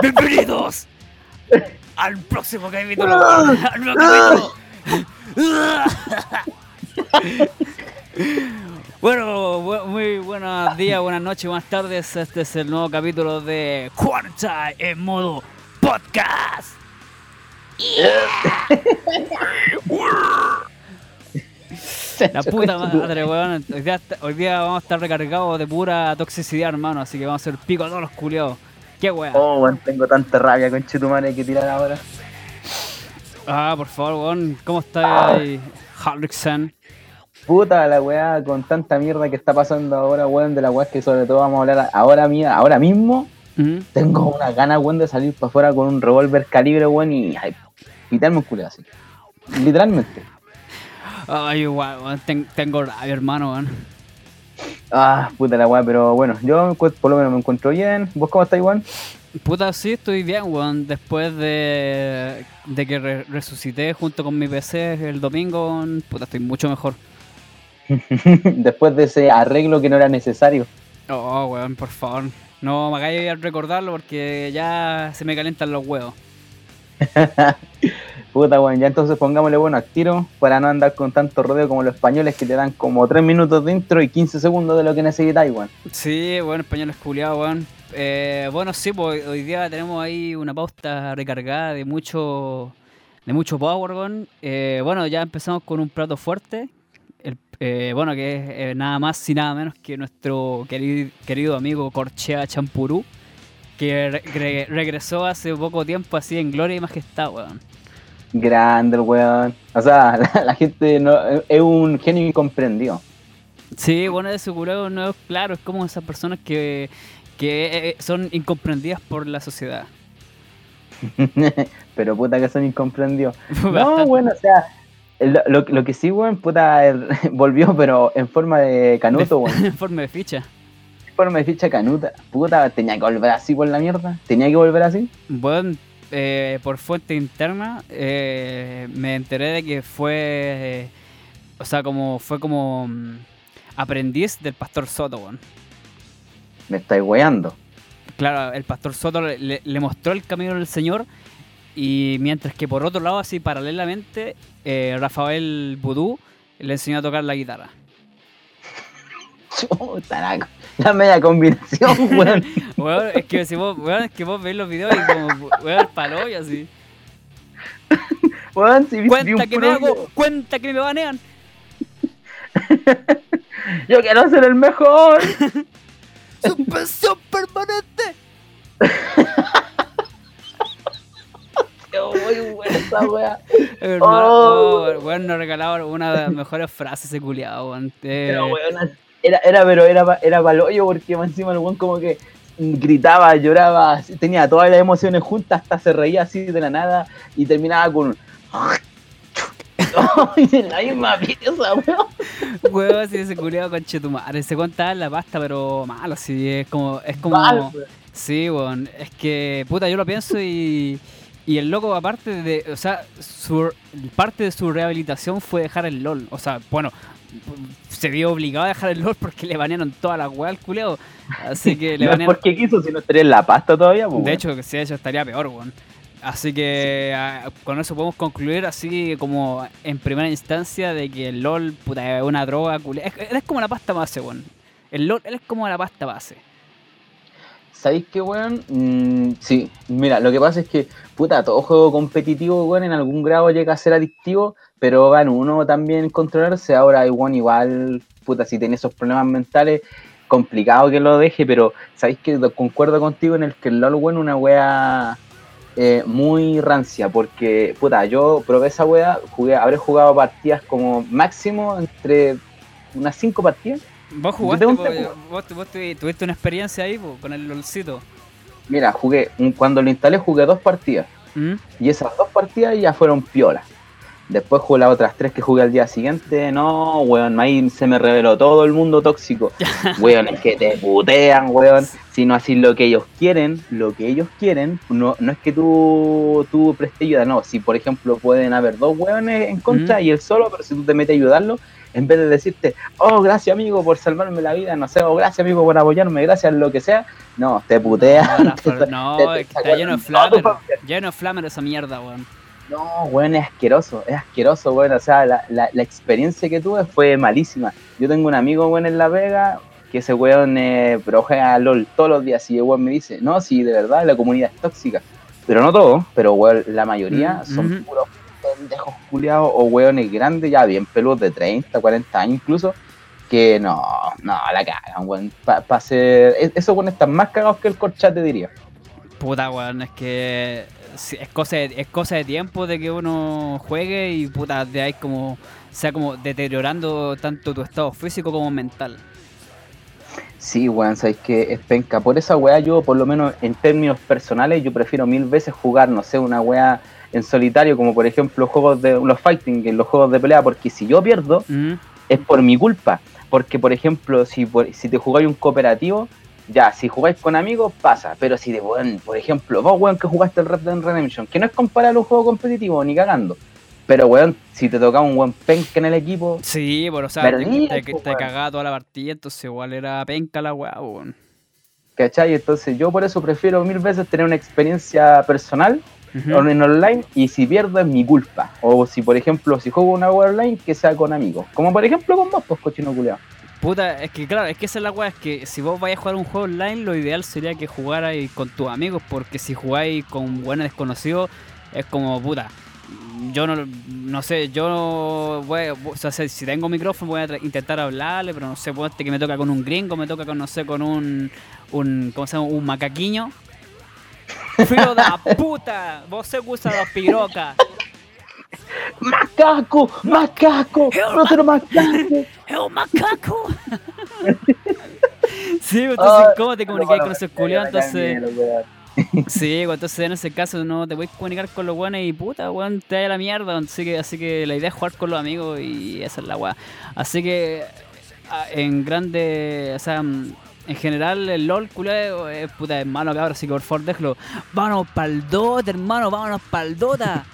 Bienvenidos al próximo capítulo. Al nuevo capítulo. Bueno, bu- muy buenos días, buenas noches, buenas tardes. Este es el nuevo capítulo de Quarantine en modo podcast. La puta madre, weón. Hoy día, hoy día vamos a estar recargados de pura toxicidad, hermano. Así que vamos a hacer pico a todos los culiados. Qué weón. Oh, weón, tengo tanta rabia con Chetumare que tirar ahora. Ah, por favor, weón. ¿Cómo está ahí? Puta la weá con tanta mierda que está pasando ahora, weón, de la weá que sobre todo vamos a hablar ahora mía, ahora mismo. ¿Mm? Tengo una gana, weón, de salir para afuera con un revólver calibre, weón, y ay, quitarme un culo así. Literalmente. Ay, igual, ten- tengo rabia, hermano, weón. Ah, puta la weá, pero bueno, yo por lo menos me encuentro bien. ¿Vos cómo estás, weón? Puta, sí, estoy bien, weón. Después de, de que re- resucité junto con mi PC el domingo, puta, estoy mucho mejor. Después de ese arreglo que no era necesario. Oh, weón, por favor. No me hagáis recordarlo porque ya se me calientan los huevos. Puta, weón, ya entonces pongámosle bueno al tiro para no andar con tanto rodeo como los españoles que te dan como 3 minutos de intro y 15 segundos de lo que necesitáis, weón. Sí, bueno, español es culiado, weón. Eh, bueno, sí, pues hoy día tenemos ahí una pauta recargada de mucho de mucho power, weón. Eh, bueno, ya empezamos con un plato fuerte. El, eh, bueno, que es eh, nada más y nada menos que nuestro querido, querido amigo Corchea Champurú, que re- re- regresó hace poco tiempo así en gloria y majestad, weón. Grande el weón. O sea, la, la gente no, es un genio incomprendido. Sí, bueno, de seguro no es claro, es como esas personas que, que eh, son incomprendidas por la sociedad. pero puta que son incomprendidos. No, bueno, o sea, lo, lo- lo que sí, weón, puta, volvió, pero en forma de canuto, weón. en forma de ficha. En forma de ficha canuta. Puta, tenía que volver así por la mierda. Tenía que volver así. Bueno, eh, por fuente interna eh, me enteré de que fue, o sea, como fue como mm, aprendiz del pastor Soto, weón. Me estáis weando. Claro, el pastor Soto le mostró el camino del Señor y mientras que por otro lado, así paralelamente, eh, Rafael Vudú le enseñó a tocar la guitarra. Chuta, la, la media combinación, weón. Weón, es que si vos, weón, es que vos veis los videos y como, weón, palo y así. Weón, si vi Cuenta que me hago, cuenta que me banean. Yo quiero ser el mejor. ¡Suspensión permanente! Muy buena esa wea. Hermano, Oh. oh, weón, nos regalaron una de las mejores frases ese culiado, weón. Eh, Pero, weón, era, era, pero era, era paloyo porque más encima el weón como que gritaba, lloraba, tenía todas las emociones juntas, hasta se reía así de la nada y terminaba con en la misma pieza, weón. Weón, así ese culiado con chetumare. Se cuenta la pasta, pero malo, así. Es como. Es como Mal, sí, weón. Es que, puta, yo lo pienso y. Y el loco, aparte de. O sea, su, parte de su rehabilitación fue dejar el LOL. O sea, bueno. Se vio obligado a dejar el LOL porque le banearon toda la weá al culiado. Así que le No banearon. porque quiso, si no estaría en la pasta todavía, pues, De hecho, si hecho estaría peor, weón. Así que ah, con eso podemos concluir así como en primera instancia de que el LOL puta, es una droga culia. Es, es como la pasta base, weón. El LOL él es como la pasta base. ¿Sabéis qué, weón? Mm, sí, mira, lo que pasa es que, puta, todo juego competitivo, weón, en algún grado llega a ser adictivo, pero van uno también controlarse. Ahora, weón, igual, puta, si tiene esos problemas mentales, complicado que lo deje, pero ¿sabéis que concuerdo contigo en el que el LOL, weón, una wea eh, muy rancia? Porque, puta, yo probé esa wea, jugué, habré jugado partidas como máximo entre unas 5 partidas. Vos jugaste, tema. vos, vos tuvi- tuviste una experiencia ahí po, con el LOLcito. Mira, jugué, cuando lo instalé jugué dos partidas. ¿Mm? Y esas dos partidas ya fueron piolas. Después jugué las otras tres que jugué al día siguiente. No, weón, ahí se me reveló todo el mundo tóxico. weón, es que te putean, weón. Si no haces lo que ellos quieren, lo que ellos quieren, no, no es que tú, tú prestes ayuda, no. Si por ejemplo pueden haber dos weones en contra y él solo, pero si tú te metes a ayudarlo, en vez de decirte, oh, gracias amigo por salvarme la vida, no sé, o gracias amigo por apoyarme, gracias lo que sea, no, te putean. No, no es que está lleno de flamer, lleno de flamer esa mierda, weón. No, weón, es asqueroso, es asqueroso, weón. O sea, la, la, la, experiencia que tuve fue malísima. Yo tengo un amigo, weón, en La Vega, que ese weón eh, juega LOL todos los días y el weón me dice, no, sí, de verdad, la comunidad es tóxica. Pero no todo, pero weón, la mayoría mm, son puros pendejos culiados o weones grandes, ya bien peludos de 30, 40 años incluso, que no, no, la cagan, weón. Para pa ser... E-, esos weones están más cagados que el corchate, diría. Puta, weón, es que es cosa, de, es cosa de tiempo de que uno juegue y puta, de ahí como sea como deteriorando tanto tu estado físico como mental. Sí, weón, sabes que es penca. Por esa weá, yo, por lo menos en términos personales, yo prefiero mil veces jugar, no sé, una weá en solitario, como por ejemplo los juegos de los fighting, los juegos de pelea, porque si yo pierdo, mm. es por mi culpa. Porque, por ejemplo, si, si te jugáis un cooperativo, ya, si jugáis con amigos, pasa. Pero si de buen, por ejemplo, vos, weón, que jugaste el Red Dead Redemption, que no es comparar un juego competitivo, ni cagando. Pero, weón, si te tocaba un buen penca en el equipo. Sí, pero, o sea, te, te, te cagaba toda la partida, entonces igual era penca la weá, weón. ¿Cachai? Entonces, yo por eso prefiero mil veces tener una experiencia personal en online y si pierdo es mi culpa. O si, por ejemplo, si juego una web online, que sea con amigos. Como por ejemplo con vos, pues, cochino culeado. Puta, es que claro, es que esa es la weá, es que si vos vais a jugar un juego online, lo ideal sería que jugarais con tus amigos, porque si jugáis con buenos desconocidos, es como puta. Yo no, no sé, yo voy, o sea, si tengo micrófono voy a intentar hablarle, pero no sé, puede que me toca con un gringo, me toca con, no sé, con un, un ¿cómo se llama? Un macaquiño. Filho da puta, você gusta da piroca. Macaco! Macaco! ¡Otro macaco! ¡Es un macaco! sí, pues, entonces, ¿cómo te comunicas con esos culiados? Entonces. Sí, entonces en ese caso no te puedes comunicar con los buenos y puta, weón, te da la mierda. Así que, así que la idea es jugar con los amigos y esa es la weá. Así que en grande, o sea, en general el LOL, culero, es puta, es malo cabrón, así que por favor déjalo. Vámonos pa'l Dota, hermano, vámonos pa'l Dota.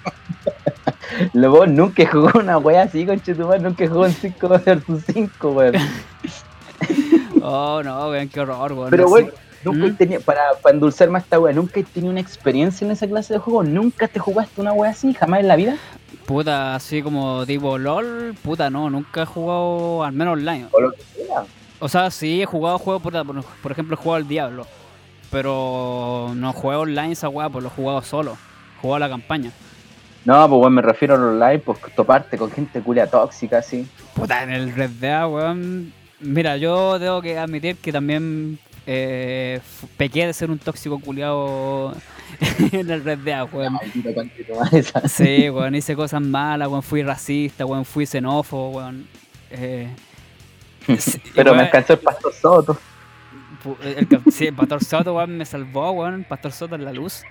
Luego nunca jugó una wea así, con Chetumar, nunca jugó en 5 vs 5, weón. oh, no, weón, qué horror, weón. Pero, weón, nunca ¿Mm? tenía, para, para endulzar más esta wea, nunca he tenido una experiencia en esa clase de juego, nunca te jugaste una wea así, jamás en la vida. Puta, así como tipo LOL, puta, no, nunca he jugado, al menos online. O lo que sea. O sea, sí he jugado juegos, por, por ejemplo, he jugado al Diablo. Pero no juego online esa weá, pues lo he jugado solo. He jugado la campaña. No, pues weón, me refiero al online, pues toparte con gente culia tóxica, así. Puta, en el Red Dead, weón. Mira, yo tengo que admitir que también eh, pequé de ser un tóxico culiado en el Red Dead, weón. Sí, weón, hice cosas malas, weón, fui racista, weón, fui xenófobo, weón. Eh, Pero me alcanzó el Pastor Soto. sí, el Pastor Soto, weón, me salvó, weón. El Pastor Soto en la luz.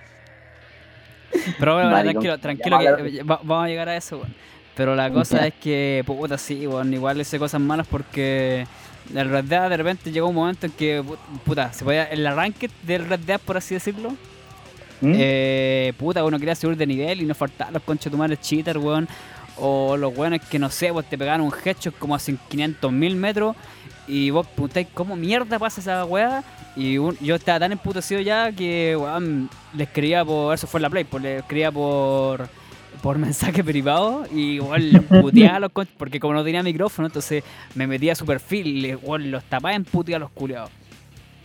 Pero bueno, tranquilo, tranquilo, que vamos a llegar a eso. Pero la cosa es que, puta, sí, weón, igual hice cosas malas porque el Red Dead de repente llegó un momento en que, puta, se podía, el arranque del Red Dead, por así decirlo, ¿Mm? eh, puta, uno quería subir de nivel y no faltaban los conchetumares cheater, weón. O los buenos que no sé, pues te pegaron un headshot como a 500 mil metros y vos preguntáis cómo mierda pasa esa weá. Y yo estaba tan emputecido ya que weón, le escribía por. Eso fue la play, pues le escribía por por mensaje privado y igual le puteaba los porque como no tenía micrófono, entonces me metía a su perfil y igual los tapaba en putear a los culiados.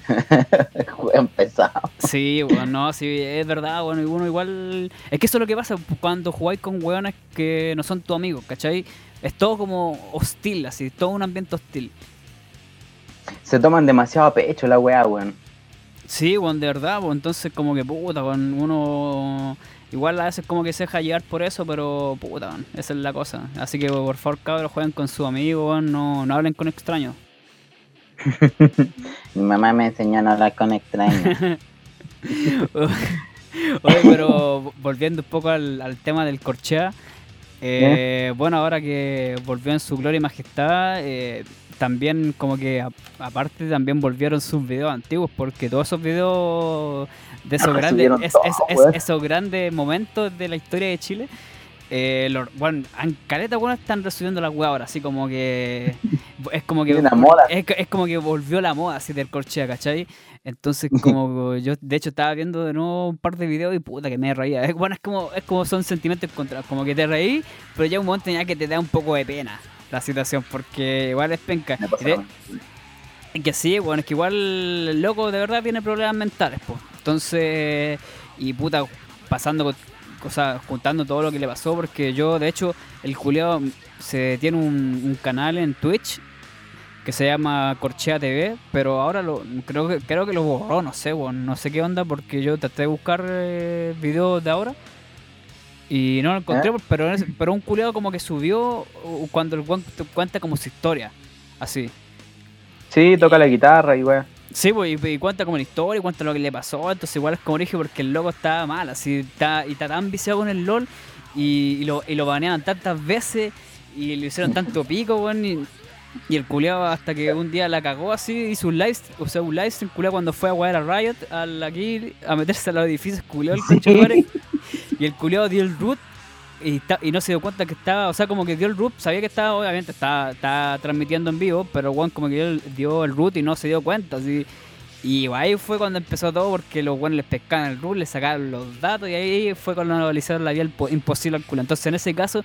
Juegan pesado. Sí, bueno, no, sí, es verdad, bueno, y uno igual. Es que eso es lo que pasa cuando jugáis con weones que no son tus amigos, ¿cachai? Es todo como hostil, así, todo un ambiente hostil. Se toman demasiado a pecho la weá, weón. Sí, weón, de verdad, pues entonces como que puta, weón, uno. Igual a veces como que se deja llevar por eso, pero puta, weón, esa es la cosa. Así que por favor, cabros, jueguen con su amigo, weón, no, no hablen con extraños. Mi mamá me enseñó a no hablar con extraños. Oye, pero volviendo un poco al, tema del corchea, Eh, bueno, ahora que volvió en su gloria y majestad, eh, también como que aparte también volvieron sus videos antiguos, porque todos esos videos de esos Ah, grandes, subieron es- todo, es- es- weón. esos grandes momentos de la historia de Chile, eh, lo- bueno, en caleta bueno están resubiendo la web ahora, así como que es como que moda. es, como que volvió la moda así del corchea, ¿cachai? Entonces como yo de hecho estaba viendo de nuevo un par de videos y puta que me reía. Es, bueno, es como, es como son sentimientos encontrados, como que te reí, pero ya un momento ya que te da un poco de pena la situación, porque igual es penca. De- que sí, bueno, es que igual el loco de verdad tiene problemas mentales, pues. Entonces, y puta, pasando con cosas, juntando todo lo que le pasó, porque yo, de hecho, el Julio se tiene un, un canal en Twitch que se llama Corchea TV, pero ahora lo, creo que creo que lo borró, no sé, bueno, no sé qué onda, porque yo traté de buscar eh, videos de ahora y no lo encontré, pero, es- pero un culiado como que subió cuando el te cuenta como su historia, así. Sí, toca la guitarra y weón. Sí, pues, y, y cuenta como la historia, cuenta lo que le pasó, entonces igual es como dije porque el loco estaba mal, así, está, y está tan viciado con el LOL, y, y lo, y lo baneaban tantas veces, y le hicieron tanto pico, weón, y, el culeado hasta que un día la cagó así, hizo un live, o sea, un live stream, culeado cuando fue a jugar a Riot, al, aquí, a meterse a los edificios, culeado el conchetumare, y el culeado dio el root, y, y no se dio cuenta que estaba, o sea, como que dio el root, sabía que estaba, obviamente, estaba, estaba transmitiendo en vivo, pero Juan como que dio el, dio el root y no se dio cuenta, así. Y ahí fue cuando empezó todo porque los buenos les pescaban el root, le sacaron los datos y ahí fue cuando hicieron la impo- imposible al culo. Entonces, en ese caso,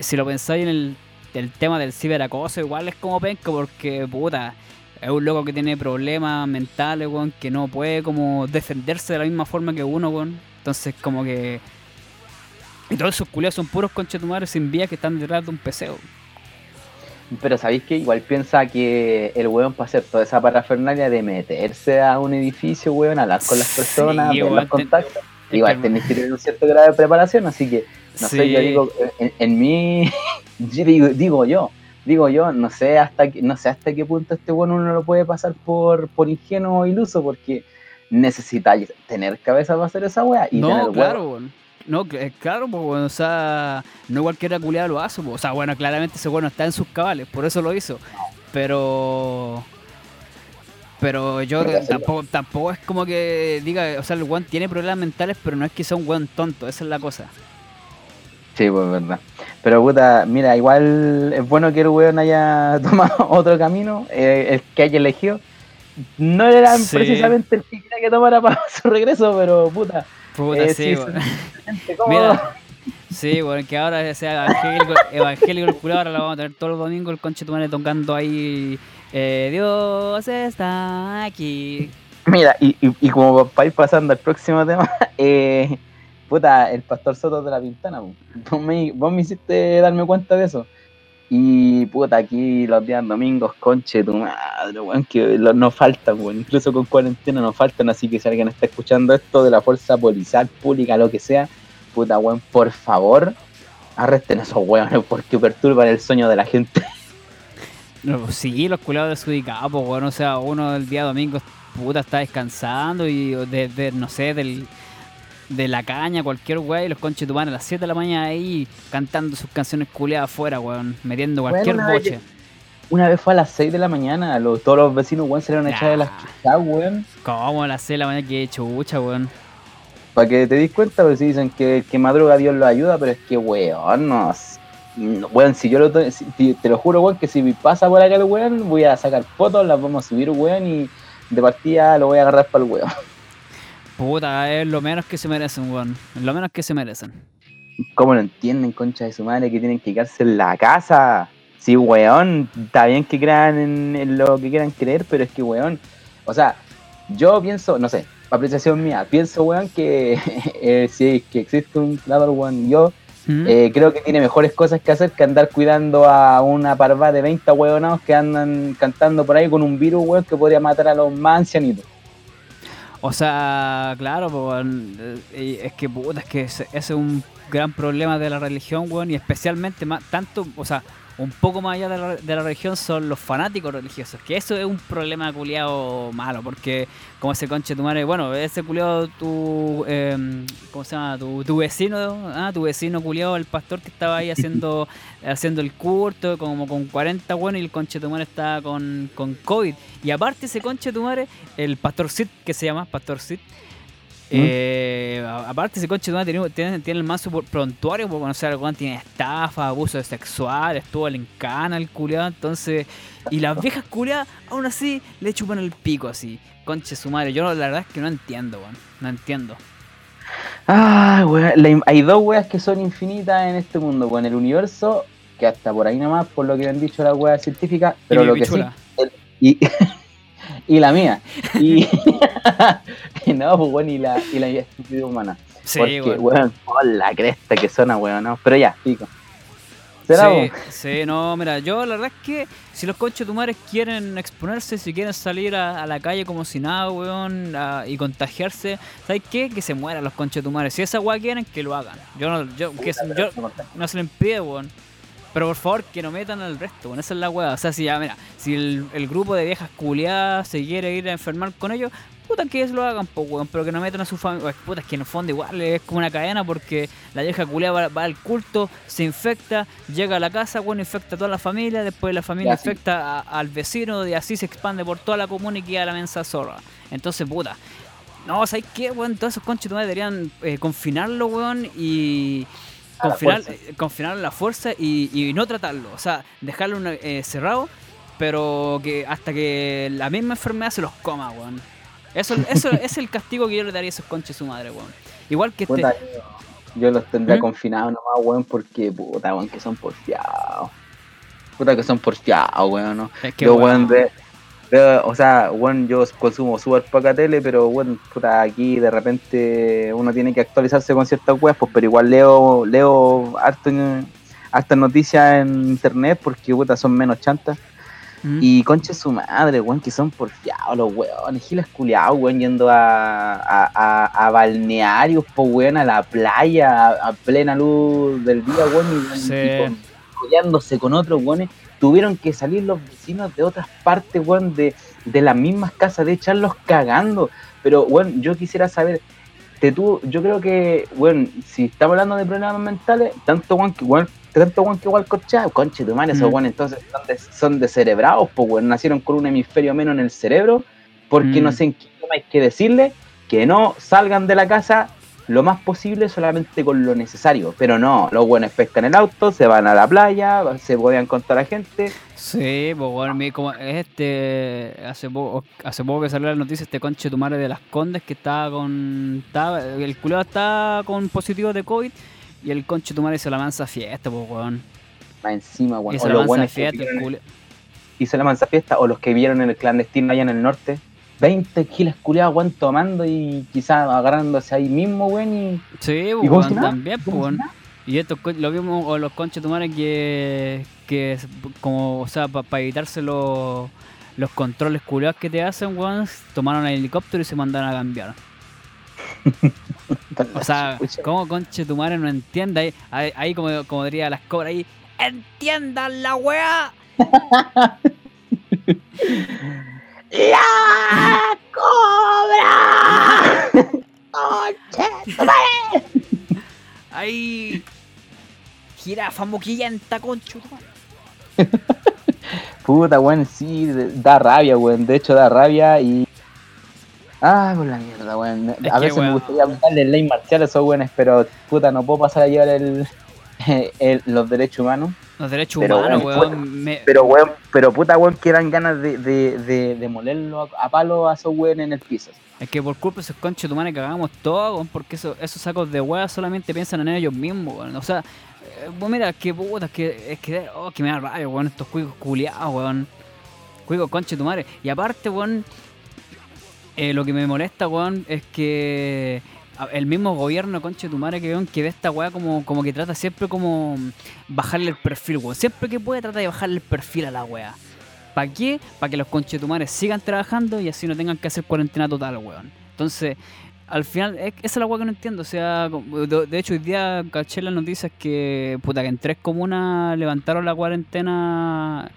si lo pensáis en el, el tema del ciberacoso, igual es como penca porque, puta, es un loco que tiene problemas mentales, weón, que no puede como defenderse de la misma forma que uno, weón. Entonces, como que... Y todos esos culiados son puros conchetumares sin vías que están detrás de un PC, weón. Pero sabéis que igual piensa que el weón para hacer toda esa parafernalia de meterse a un edificio, weón, hablar con las Sí, personas, ver weón, los contactos. Igual tenéis que tener un cierto grado de preparación, así que, no sé, yo digo, en, en mí, yo digo, digo yo, digo yo, no sé hasta qué, no sé hasta qué punto este bueno uno lo puede pasar por, por ingenuo o iluso, porque necesitáis tener cabeza para hacer esa weá y No, claro. No, eh, claro, pues, o sea, no cualquiera culiado lo hace, pues, o sea, bueno, claramente ese bueno está en sus cabales, por eso lo hizo, pero... Pero yo tampoco, tampoco es como que diga, o sea, el weón tiene problemas mentales, pero no es que sea un weón tonto, esa es la cosa. Sí, pues verdad. Pero puta, mira, igual es bueno que el weón haya tomado otro camino, eh, el que haya elegido. No era Sí. precisamente el que quería que tomara para su regreso, pero puta, Puta, Eh, sí, sí. Mira, sí, bueno, que ahora sea evangélico, evangélico el culo, ahora lo vamos a tener todos los domingos el conche tu tocando ahí. eh, Dios está aquí. Mira, y, y, y como para ir pasando al próximo tema, eh, puta, el pastor Soto de la Pintana, vos me, vos me hiciste darme cuenta de eso. Y puta, aquí los días domingos, conche tu madre, weón, que nos faltan, weón, incluso con cuarentena nos faltan, así que si alguien está escuchando esto de la fuerza policial, pública, lo que sea, puta, weón, por favor, arresten a esos weones porque perturban el sueño de la gente. No, pues sí, los culados desubicados, pues, bueno, o sea, uno el día domingo, puta, está descansando y de, de, no sé, del, de la caña, cualquier weón, y los conches a las 7 de la mañana ahí cantando sus canciones culiadas afuera, weón, metiendo cualquier Bueno, una vez boche. Una vez fue a las 6 de la mañana, los, todos los vecinos, weón, salieron a echar de las chuchas, weón. ¿Cómo a las 6 de la mañana que chucha, weón? Para que te des cuenta, pues si dicen que que madruga Dios lo ayuda, pero es que, weón, no. Weón, si yo lo si- te, te lo juro, weón, que si pasa por acá el weón, voy a sacar fotos, las vamos a subir, weón, y de partida lo voy a agarrar para el weón. Puta, es lo menos que se merecen, weón. Es lo menos que se merecen. ¿Cómo lo entienden, concha de su madre, que tienen que quedarse en la casa? Sí, weón, está bien que crean en, en lo que quieran creer, pero es que, weón, o sea, yo pienso, no sé, apreciación mía, pienso, weón, que eh, si que existe un creador, weón, yo ¿Mm? eh, creo que tiene mejores cosas que hacer que andar cuidando a una parva de 20 huevonados que andan cantando por ahí con un virus, weón, que podría matar a los más ancianitos. O sea, claro, eh, es que puta, es que ese es un gran problema de la religión, weón, y especialmente más, tanto, o sea, un poco más allá de la, de la religión son los fanáticos religiosos, que eso es un problema culiado malo, porque como ese conche tu madre, bueno, ese culiado tu, eh, ¿cómo se llama? Tu, tu vecino, ah, tu vecino culiado, el pastor que estaba ahí haciendo haciendo el curto, como con 40 bueno, y el conche tu madre estaba con, con COVID. Y aparte ese conche tu madre, el pastor Sid, que se llama Pastor Sid, eh, aparte ese coche tiene, tiene, tiene el manso prontuario por conocer algo, tiene estafa, abuso sexual, estuvo en cana el culiado, entonces, y las viejas culiadas aún así le chupan el pico así, conche su madre, yo la verdad es que no entiendo, weón, no entiendo. Ah, weón, hay dos weas que son infinitas en este mundo, weón, el universo, que hasta por ahí nomás, por lo que han dicho las weas científicas, pero lo que sí, y, y la mía. Y, no, pues bueno, y la, y la estupidez humana. Sí, Porque, weón, oh, la cresta que suena, weón, no. Pero ya, pico. Sí, sí, no, mira, yo la verdad es que si los coches tumares quieren exponerse, si quieren salir a, la calle como si nada, weón, y contagiarse, ¿sabes qué? Que se mueran los conches tumares. Si esa weá quieren, que lo hagan. Yo no, yo, que, yo no se le impide, weón. Pero por favor, que no metan al resto, bueno, esa es la weá. O sea, si ya, mira, si el, grupo de viejas culiadas se quiere ir a enfermar con ellos, puta que ellos lo hagan, pues, weón, pero que no metan a su familia. Puta, es que en el fondo igual es como una cadena porque la vieja culiada va, al culto, se infecta, llega a la casa, bueno, infecta a toda la familia, después la familia infecta al vecino y así se expande por toda la comuna y queda la mensa zorra. Entonces, puta. No, ¿sabes qué, weón? Todos esos conches deberían eh, confinarlo, weón, y confinar, eh, confinar la fuerza y, no tratarlo, o sea, dejarlo eh, cerrado, pero que hasta que la misma enfermedad se los coma, weón. Eso, eso es el castigo que yo le daría a esos conches su madre, weón. Igual que este. Yo, los tendría ¿Mm? confinados nomás, weón, porque puta, weón, que son porfiados. Puta que son porfiados, weón, ¿no? Es que, weón, de, o sea, bueno, yo consumo súper poca tele, pero bueno, puta, aquí de repente uno tiene que actualizarse con ciertas webs, pues, pero igual leo, leo harto, harta noticias en internet porque puta, son menos chantas. Mm. Y conche su madre, weón, que son porfiados los weones, gilas culiados, weón, yendo a, a, a, balnearios, pues weón, a la playa, a, plena luz del día, weón, y, sí. con otros weones tuvieron que salir los vecinos de otras partes, weón, de, de las mismas casas, de echarlos cagando. Pero, weón, yo quisiera saber, te tú, yo creo que, weón, si estamos hablando de problemas mentales, tanto weón que igual, tanto weón que igual cochado, conche tu madre, esos mm. weón entonces son, de, son descerebrados, pues weón, nacieron con un hemisferio menos en el cerebro, porque no mm. sé en qué hay que decirle que no salgan de la casa lo más posible solamente con lo necesario. Pero no, los buenos pescan el auto, se van a la playa, se pueden contar a gente. Sí, pues bueno, como este hace poco, hace poco que salió la noticia este conche tu madre de las condes que estaba con estaba, el culeo está con positivo de COVID y el conche tu madre hizo la mansa fiesta, pues weón. Va encima, weón. Hizo la mansa fiesta, Hizo la mansa fiesta o los que vieron en el clandestino allá en el norte 20 kilos culiados, weón, tomando y quizás agarrándose ahí mismo, weón. Y, sí, weón, también, pues, Y esto lo vimos con los conches tomares que, que, como, o sea, para evitarse los, los controles culiados que te hacen, weón, tomaron el helicóptero y se mandaron a cambiar. o sea, ¿cómo conche tu madre no entiende? Ahí, ahí, como, como diría las cobras ahí, ¡entiendan la weá! ¡La cobra! ¡Conche, Ahí. Jirafa moquillenta, concho. Puta, weón, sí, da rabia, weón. De hecho, da rabia y. Ah, por la mierda, weón. A veces me gustaría darle ley marcial a esos weones, pero puta, no puedo pasar a llevar el, el, los derechos humanos. Los derechos humanos, weón. Pero, weón, pero puta, weón, que dan ganas de, de, de, de molerlo a, palo a esos weón en el piso. Es que por culpa de esos conches humanos que hagamos todo, weón, porque esos sacos de weón solamente piensan en ellos mismos, weón. O sea, eh, mira, que puta, que, es que, oh, que me da rabia, weón, estos cuicos culiados, weón. Cuicos conches tu madre. Y aparte, weón, eh, lo que me molesta, weón, es que el mismo gobierno, conche tu madre, que, que ve esta weá como, como que trata siempre como bajarle el perfil, weón. Siempre que puede trata de bajarle el perfil a la weá. ¿Para qué? Para que los conchetumares sigan trabajando y así no tengan que hacer cuarentena total, weón. Entonces, al final, es, esa es la hueá que no entiendo. O sea, de, hecho, hoy día caché las noticias que, puta, que en tres comunas levantaron la cuarentena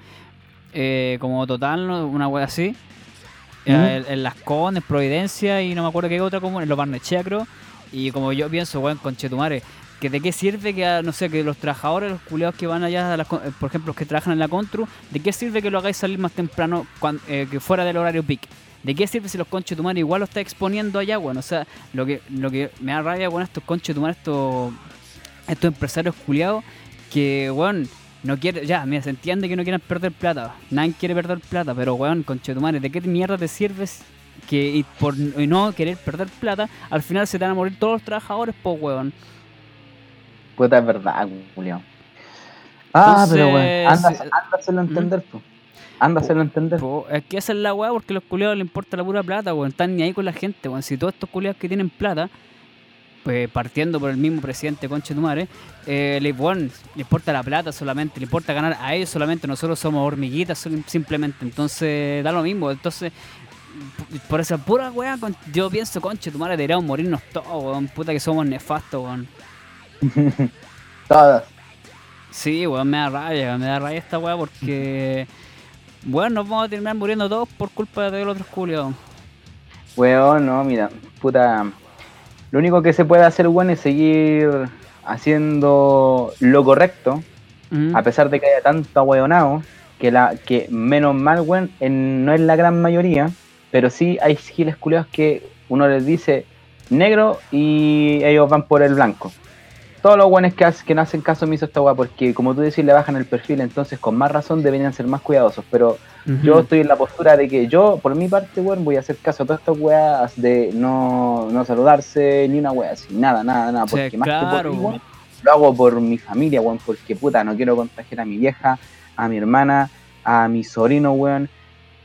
eh, como total, ¿no? una hueá así. En, en Las Condes, Providencia y no me acuerdo qué otra comuna, en Los Barnechea, creo. Y como yo pienso, weón, conchetumare, que de qué sirve que, no sé, que los trabajadores, los culiados que van allá, a las eh, por ejemplo, los que trabajan en la Contru, ¿de qué sirve que lo hagáis salir más temprano eh, que fuera del horario peak? ¿De qué sirve si los conchetumares igual lo está exponiendo allá, weón? O sea, lo que, lo que me da rabia con estos conchetumares, estos, estos empresarios culiados, que, weón, no quiere, ya, mira, se entiende que no quieren perder plata, nadie quiere perder plata, pero, weón, conchetumares, ¿de qué mierda te sirves que y por y no querer perder plata, al final se te van a morir todos los trabajadores, po, weón? Puta, es verdad, Julián. Ah, pero bueno, Entonces, anda, eh, a hacerlo entender, po. Anda a entender. Po, es que esa es la weá porque a los culiados les importa la pura plata, weón. Están ni ahí con la gente, weón. Si todos estos culiados que tienen plata, pues partiendo por el mismo presidente Conche Tumare, eh, le, weón, le importa la plata solamente, le importa ganar a ellos solamente. Nosotros somos hormiguitas sim- simplemente. Entonces da lo mismo. Entonces, por esa pura weá, yo pienso, Conche Tumare, deberíamos morirnos todos, weón. Puta que somos nefastos, weón. Todas. Sí, weón, me da rabia, me da rabia esta weá porque, weón, nos vamos a terminar muriendo todos por culpa de los otros culiados. Weón, no, mira, puta. Lo único que se puede hacer, weón, es seguir haciendo lo correcto, Mm. a pesar de que haya tanto ahueonado, que, la, que menos mal, weón, no es la gran mayoría, pero sí hay giles culeados que uno les dice negro y ellos van por el blanco. Todos los weones que, que no hacen caso omiso a esta weá, porque como tú decís, le bajan el perfil, entonces con más razón deberían ser más cuidadosos, pero yo estoy en la postura de que yo, por mi parte, weón, voy a hacer caso a todas estas weas de no, no saludarse ni una wea así, nada, nada, nada, Sí, porque más que por mí, weón, lo hago por mi familia, weón, porque puta, no quiero contagiar a mi vieja, a mi hermana, a mi sobrino, weón.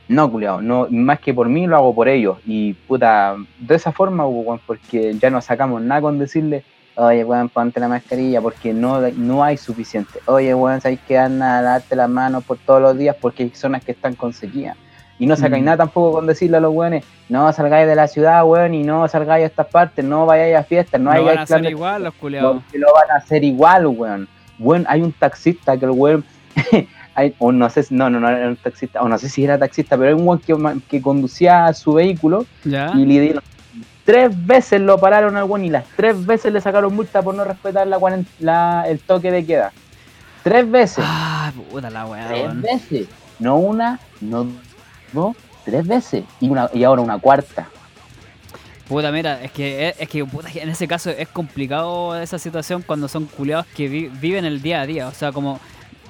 No, culiao, no, más que por mí lo hago por ellos. Y puta, de esa forma, weón, porque ya no sacamos nada con decirle, oye, weón, ponte la mascarilla, porque no, no hay suficiente. Oye, weón, sabes que anda a darte las manos por todos los días porque hay zonas que están con sequía. Y no sacáis Mm. nada tampoco con decirle a los weones, no salgáis de la ciudad, weón, y no salgáis a estas partes, no vayáis a fiestas, no, No van a hacer igual los culiados. lo van a hacer igual, weón. Weón, hay un taxista que el weón. hay- o no sé, si- no, no, no era un taxista, o no sé si era taxista, pero hay un weón que, que conducía su vehículo ¿Ya? y le dieron. Tres veces lo pararon al weón y las tres veces le sacaron multa por no respetar la, la- el toque de queda. Tres veces. Ah, puta la weá, tres weón. veces. No una, no dos, tres veces. Y, una, y ahora una cuarta. Puta, mira, es que, es que puta, en ese caso es complicado esa situación cuando son culiados que vi- viven el día a día. O sea, como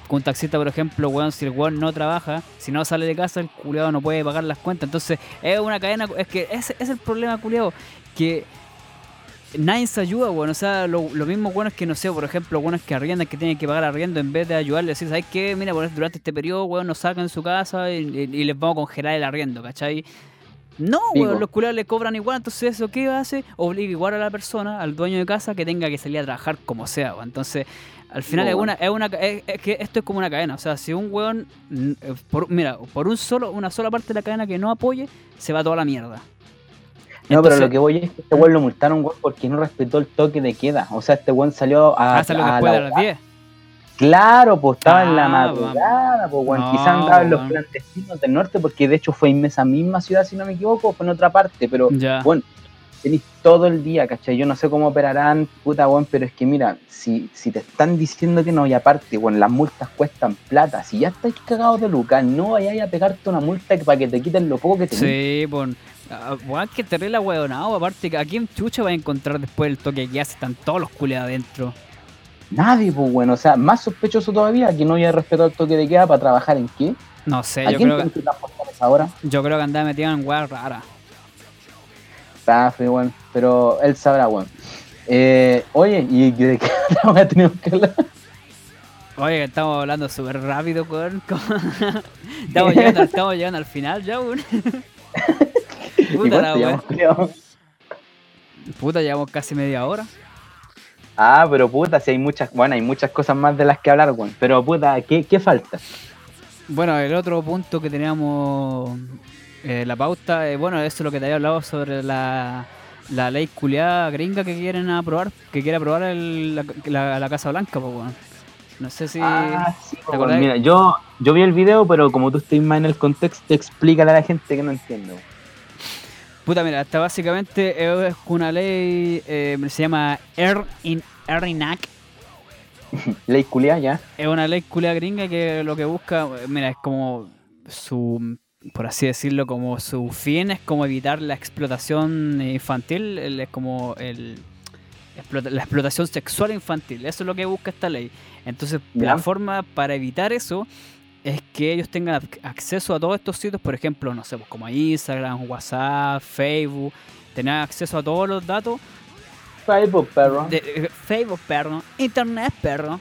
con un taxista, por ejemplo, weón, si el weón no trabaja, si no sale de casa, el culiado no puede pagar las cuentas. Entonces, es una cadena, es que ese es el problema, culiado, que nadie se ayuda, weón. O sea, lo, lo mismo, bueno, es que no sé, por ejemplo, bueno, es que arriendan que tienen que pagar arriendo en vez de ayudarle, decir, ¿sabes qué? Mira, por- durante este periodo, weón, nos sacan su casa y, y- y les vamos a congelar el arriendo, ¿cachai? No, weón, los culiados le cobran igual, entonces eso qué hace? Obliga igual a la persona, al dueño de casa, que tenga que salir a trabajar como sea, weón. Entonces, al final es una, es una es, es que esto es como una cadena. O sea, si un weón, eh, por, mira, por un solo, una sola parte de la cadena que no apoye, se va toda la mierda. No, pero lo que voy es que este weón lo multaron, weón, porque no respetó el toque de queda. O sea, este weón salió a. Ah, salió a después de la- las 10. Claro, pues estaba en la Ah, madrugada, pues weón. No, Quizás andaba en los weón. clandestinos del norte, porque de hecho fue en esa misma ciudad, si no me equivoco, fue en otra parte, pero Ya. bueno, tenéis todo el día, ¿cachai? Yo no sé cómo operarán, puta, weón, pero es que mira, si, si te están diciendo que no, y aparte, weón, las multas cuestan plata, si ya estáis cagados de lucas, no vayáis a pegarte una multa que- para que te quiten lo poco que tenés. Sí, pues. ah, Weón, que terrible weonado. Aparte, que aquí en Chucha va a encontrar después el toque que hace, están todos los culiados adentro. Nadie, pues bueno, o sea, más sospechoso todavía que no haya respetado el toque de queda para trabajar en qué. No sé, ¿A yo quién creo, que, que transportar a esa hora? yo creo que andaba metido en weas raras. Weón, pero él sabrá, weón. Eh, oye, ¿y de qué a tener que hablar? Oye, que estamos hablando súper rápido, weón. estamos, llegando, estamos llegando al final ya, weón. ¿Y Puta la culiao? Puta, llevamos casi media hora. Ah, pero puta, si hay muchas, bueno, hay muchas cosas más de las que hablar, weón. Pero puta, ¿qué, qué falta? Bueno, el otro punto que teníamos eh, la pauta, eh, bueno, eso es lo que te había hablado sobre la, la ley culiada gringa que quieren aprobar, que quiere aprobar el- la, la- la Casa Blanca, pues, weón. No sé si... Ah, sí, ¿te? Mira, yo, yo vi el video, pero como tú estás más en el contexto, explícale a la gente que no entiende. weón. Puta, mira, esta básicamente es una ley, eh, se llama Air in ERINAC. Ley culiada, ya. Es una ley culia gringa que lo que busca, mira, es como su, por así decirlo, como su fin es como evitar la explotación infantil, es como el la explotación sexual infantil. Eso es lo que busca esta ley. Entonces, Ya. la forma para evitar eso es que ellos tengan ac- acceso a todos estos sitios, por ejemplo, no sé, pues como Instagram, WhatsApp, Facebook, tener acceso a todos los datos Facebook, perro. de eh, Facebook, perro, Internet, perro.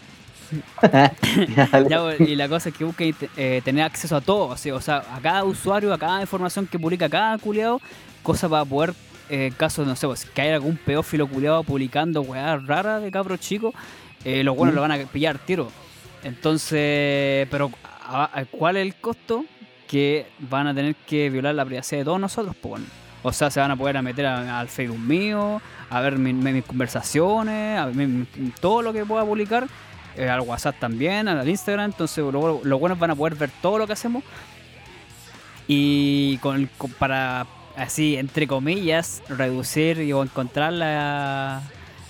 Ya, y la cosa es que busca int- eh, tener acceso a todo, o sea, a cada usuario, a cada información que publica cada culiado, cosa para poder, eh, en caso, no sé, pues, que haya algún pedófilo culiado publicando weas raras de cabros chicos, eh, los buenos Mm. lo van a pillar tiro. Entonces, pero a- a- ¿cuál es el costo? Que van a tener que violar la privacidad de todos nosotros, pues bueno. O sea, se van a poder meter al Facebook mío, a ver mi- mi- mis conversaciones, a ver mi- todo lo que pueda publicar, eh, al WhatsApp también, al Instagram. Entonces, lo- los buenos van a poder ver todo lo que hacemos. Y con, con- para, así, entre comillas, reducir y o encontrar la,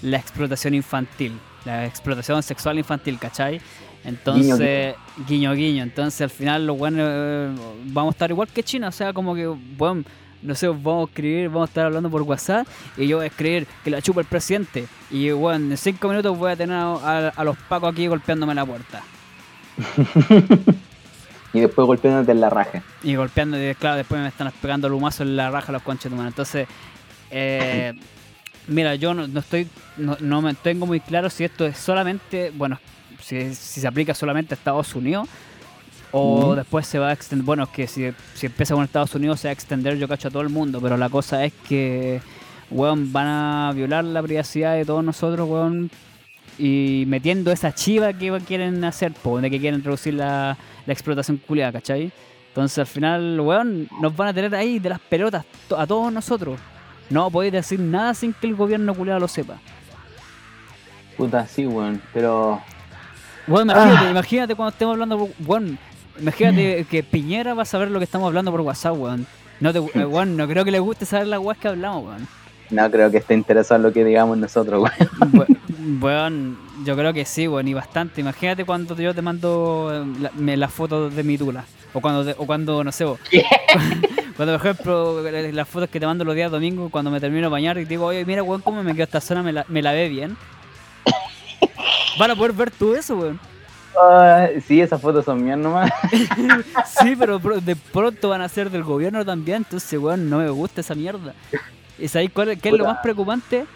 la explotación infantil, la explotación sexual infantil, ¿cachai? Entonces, guiño guiño. Entonces, al final, los buenos eh, vamos a estar igual que China, o sea, como que, bueno, no sé, vamos a escribir, vamos a estar hablando por WhatsApp y yo voy a escribir que la chupa el presidente. Y bueno, en cinco minutos voy a tener a, a- a los pacos aquí golpeándome la puerta. Y después golpeándote en la raja. Y golpeando, y claro, después me están pegando lumazo en la raja los conches de Entonces, eh, mira, yo no, no estoy, no, no me tengo muy claro si esto es solamente, bueno, si, si se aplica solamente a Estados Unidos o después se va a extender, bueno, es que si, si empieza con Estados Unidos se va a extender, yo cacho a todo el mundo, pero la cosa es que, weón, van a violar la privacidad de todos nosotros, weón, y metiendo esa chiva que quieren hacer, po, de que quieren reducir la, la explotación culiada, ¿cachai? Entonces al final, weón, nos van a tener ahí de las pelotas a todos nosotros. No podéis decir nada sin que el gobierno culiado lo sepa. Puta, sí, weón. Pero. Imagínate, Ah. imagínate cuando estemos hablando. Weón, imagínate que Piñera va a saber lo que estamos hablando por WhatsApp, weón. No te, eh, weón, no creo que le guste saber las weas que hablamos, weón. No creo que esté interesado en lo que digamos nosotros, weón. We- Weón, yo creo que sí, weón, y bastante. Imagínate cuando yo te mando eh, la- las fotos de mi tula. O cuando, te- o cuando no sé, vos. cuando, por ejemplo, eh, las fotos que te mando los días domingos, cuando me termino de bañar y digo, oye, mira, weón, cómo me quedó esta zona, me la, me la ve bien. Van a poder ver tú eso, weón. Sí, esas fotos son mías nomás. Sí, pero de pronto van a ser del gobierno también, entonces, weón, no me gusta esa mierda. ¿Y sabéis cuál qué es lo más preocupante?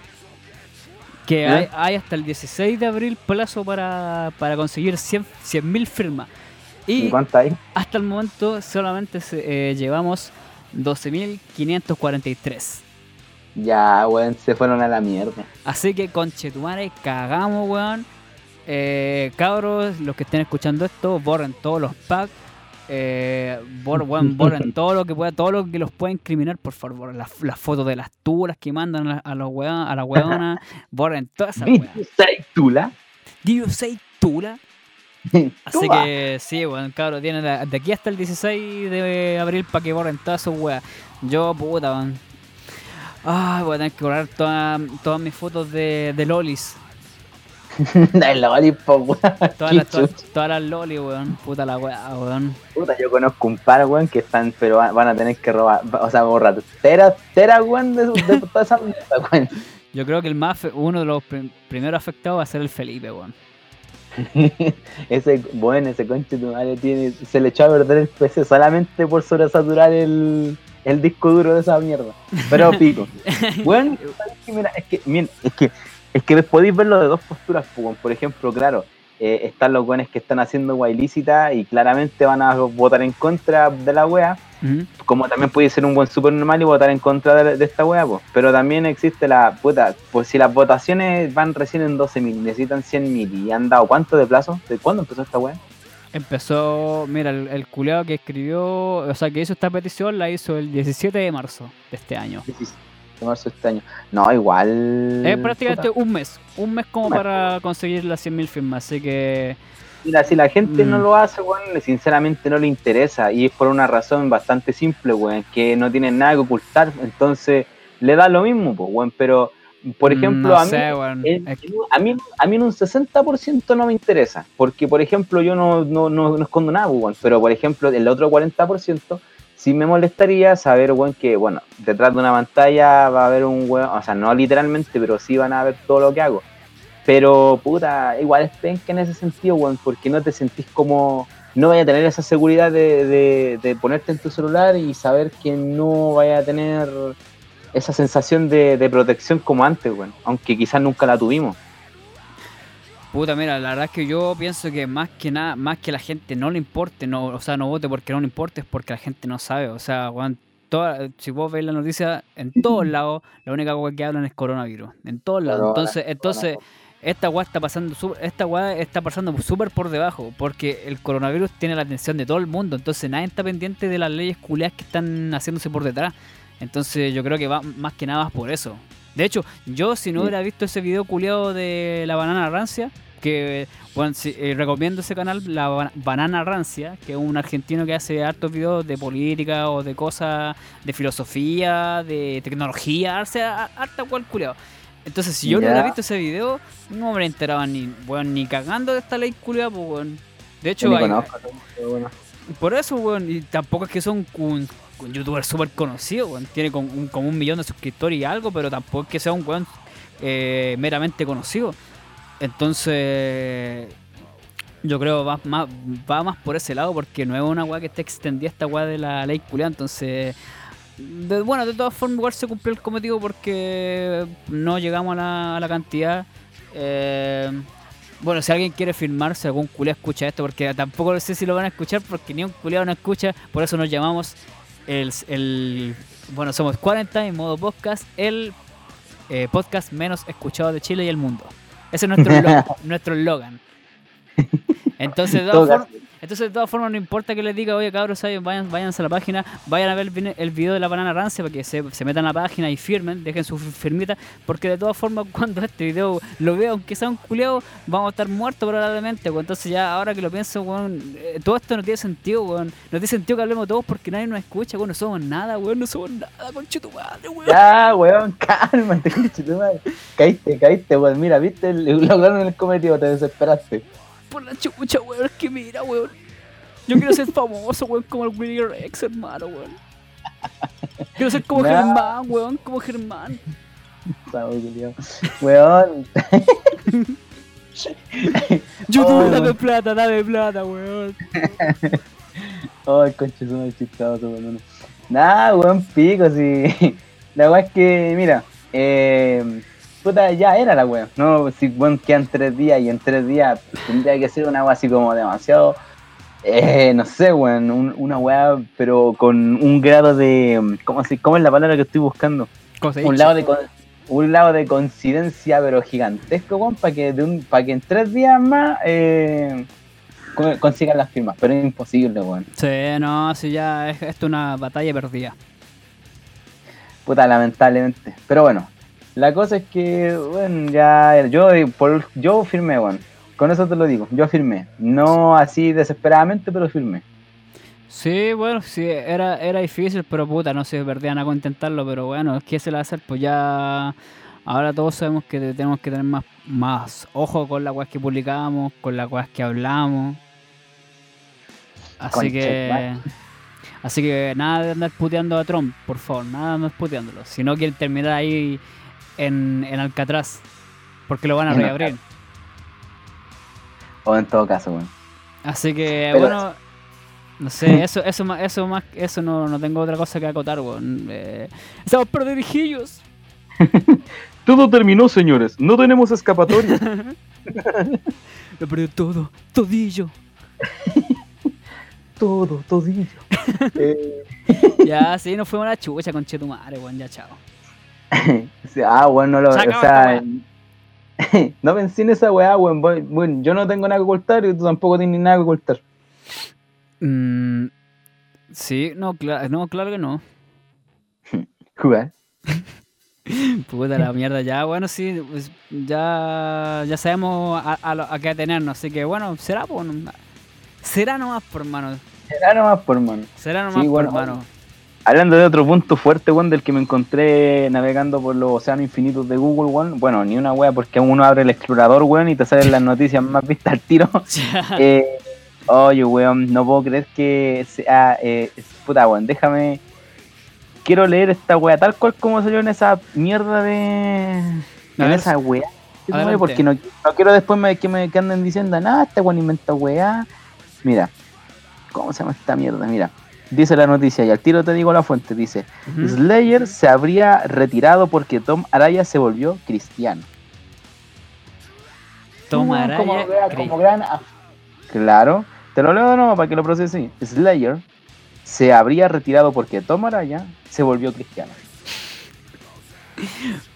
Que ¿Eh? hay, hay hasta el 16 de abril plazo para, para conseguir 100 mil firmas. ¿Y hay? hasta el momento solamente se- eh, llevamos 12.543. Ya, weón, se fueron a la mierda. Así que conchetumare, cagamos, weón. Eh, cabros, los que estén escuchando esto, borren todos los packs. Eh, bor- weón, borren todo lo que pueda, todo lo que los pueda incriminar, por favor. Las, las fotos de las tulas que mandan a, los weón, a la weona. borren todas esas weas. ¿Viste Tula? Do you say tula? Así Tula. que sí, bueno, cabros, tienen de de aquí hasta el 16 de abril para que borren todas sus weas. Yo, puta, weón. Ah, voy a tener que borrar toda- todas mis fotos de, de lolis. Weón. Todas las, todas, todas las lolis, weón. Puta la wea, weón. Puta, yo conozco un par, weón, que están, pero van a tener que robar, o sea, borrar tera, tera, weón, de, de toda esa mierda, weón. Yo creo que el más uno de los prim- primeros afectados va a ser el Felipe, weón. ese, bueno, ese conche tu madre tiene, se le echó a perder el PC solamente por sobresaturar el, el disco duro de esa mierda. Pero pico. Bueno, ¿sabes qué? mira, es que, miren, es que, es que podéis verlo de dos posturas, pues, por ejemplo, claro, eh, están los weones que están haciendo guay ilícita y claramente van a votar en contra de la wea. Como también puede ser un buen super normal y votar en contra de, esta wea, po. pero también existe la puta. Pues si las votaciones van recién en 12.000, necesitan 100.000 y han dado cuánto de plazo, ¿de cuándo empezó esta wea? Empezó, mira, el, el culeado que escribió, o sea, que hizo esta petición la hizo el 17 de marzo de este año. 17 tomarse este año. No, igual. Es eh, prácticamente un mes. Un mes como un mes. para conseguir las 100.000 firmas. Así que. Mira, si la gente mm. no lo hace, weón, bueno, sinceramente no le interesa. Y es por una razón bastante simple, weón, que no tienen nada que ocultar. Entonces, le da lo mismo, pues, weón. Pero, por mm, ejemplo, no a, mí, sé, bueno. Eh, el, a, mí, a mí en un 60% no me interesa. Porque, por ejemplo, yo no, no, no, no escondo nada, weón. Pero, por ejemplo, el otro 40% sí me molestaría saber, weón, que bueno, detrás de una pantalla va a haber un weón, o sea, no literalmente, pero sí van a ver todo lo que hago. Pero puta, igual es penca en ese sentido, weón, porque no te sentís como, no vaya a tener esa seguridad de, de, ponerte en tu celular y saber que no vaya a tener esa sensación de, de protección como antes, weón, aunque quizás nunca la tuvimos. Puta, mira, la verdad es que yo pienso que más que nada, más que la gente no le importe, no, o sea, no vote porque no le importe, es porque la gente no sabe. O sea, weón, toda- si vos ves la noticia, en todos lados, la única cosa que hablan es coronavirus. En todos lados. Corona, Entonces, entonces, esta weá está pasando, esta weá está pasando súper por debajo, porque el coronavirus tiene la atención de todo el mundo, entonces nadie está pendiente de las leyes culiadas que están haciéndose por detrás. Entonces yo creo que va más que nada por eso. De hecho, yo si no hubiera visto ese video culiado de la banana rancia, que bueno, sí, eh, recomiendo ese canal, la Ba- banana rancia, que es un argentino que hace hartos videos de política o de cosas de filosofía, de tecnología, hace harta cual culiado. Entonces, si yo no hubiera visto ese video, no me enterado ni, weón, ni cagando de esta ley culiada, pues, weón. De hecho, hay- conozco, bueno. por eso, weón, y tampoco es que son un, un youtuber súper conocido, weón. Tiene como un, como un millón de suscriptores y algo, pero tampoco es que sea un weón eh, meramente conocido. Entonces, yo creo va más, va más por ese lado, porque no es una weá que esté extendida esta weá de la ley culiada. Entonces, bueno, de todas formas, igual se cumplió el cometido porque no llegamos a la, cantidad. Eh, bueno, si alguien quiere firmar, si algún culiao escucha esto, porque tampoco sé si lo van a escuchar, porque ni un culiao no escucha, por eso nos llamamos el, el bueno, somos 40 en modo podcast, el eh, podcast menos escuchado de Chile y el mundo. Ese es nuestro, nuestro eslogan. Entonces, de todas formas, entonces, de todas formas, no importa que les diga, oye, cabros, vayan, váyanse a la página, vayan a ver el video de la banana rancia para que se, metan a la página y firmen, dejen su fir- firmita, porque de todas formas, cuando este video lo vea, aunque sea un culeado, vamos a estar muertos probablemente, pues. Entonces, ya ahora que lo pienso, weón, eh, todo esto no tiene sentido, weón. No tiene sentido que hablemos todos porque nadie nos escucha, weón. No somos nada, weón, no somos nada, conche tu madre, weón. Ya, weón, cálmate, conche tu madre. Caíste, caíste, weón. Mira, viste, el- lograron el cometido, te desesperaste. Por la chucha, weón, es que mira, weón. Yo quiero ser famoso, weón, como el Willy Rex, hermano, weón. Quiero ser como Nah. Germán, weón, como Germán. Weón, YouTube, Oh. dame plata, dame plata, weón. Ay, conche su madre, chistoso, weón. Nada, weón, pico, si. La weá es que, mira, eh. Puta, ya era la weá. No, si weón quedan tres días y en tres días tendría que ser una weá así como demasiado. Eh, no sé, weón, un- una weá, pero con un grado de. ¿Cómo, se, ¿Cómo es la palabra que estoy buscando? un lado de un lado de coincidencia pero gigantesco weón, para que de un para que en tres días más eh, co- consigan las firmas pero es imposible weón Sí, no, si ya es esto una batalla perdida. puta lamentablemente pero bueno la cosa es que bueno ya yo eh, por yo firmé weón con eso te lo digo yo firmé no así desesperadamente pero firmé Sí, bueno, sí, era, era difícil, pero puta, no se perdían a intentarlo, pero bueno, ¿qué se le va a hacer? Pues ya ahora todos sabemos que tenemos que tener más, más ojo con las weas que publicamos, con las weas que hablamos. Así que así que nada de andar puteando a Trump, por favor, nada de andar puteándolo. Si no quieren terminar ahí en, en Alcatraz, porque lo van a En reabrir. o en todo caso weón Así que Pero- bueno, no sé, eso, eso más, eso más, eso no, no tengo otra cosa que acotar, weón. Eh, estamos perdirijillos. Todo terminó, señores. No tenemos escapatoria. Lo perdió todo, todillo. todo todillo Eh, ya, sí, nos fuimos a la chucha con Chetumare, weón, ya chao. Ah, bueno, no lo, Se o acabó sea, no pensé en esa weá, weón. Bueno, yo no tengo nada que ocultar y tú tampoco tienes nada que ocultar. Mm, sí, no, cla- no, claro que no. Jugar. Puta la mierda, ya, bueno, sí, pues, ya, ya sabemos a, a, lo- a qué atenernos, así que bueno, será por, será nomás por mano, Era nomás por mano. será nomás Sí, por bueno, mano. Hablando de otro punto fuerte, weón, del que me encontré navegando por los océanos infinitos de Google, weón. Bueno, ni una wea, porque uno abre el explorador, weón, y te salen las noticias más vistas al tiro. Eh, oye, weón, no puedo creer que sea. Eh, puta, weón, déjame. Quiero leer esta wea tal cual como salió en esa mierda de. A En esa wea. Porque no, no quiero después me- que me que anden diciendo, nada, este weón inventa weá. Mira, ¿cómo se llama esta mierda? Mira, dice la noticia y al tiro te digo la fuente: dice. Slayer se habría retirado porque Tom Araya se volvió cristiano. Toma Mm, como, Araya, Cri- como gran af- Claro, te lo leo de nuevo para que lo procese. Slayer se habría retirado porque Tom Araya se volvió cristiano.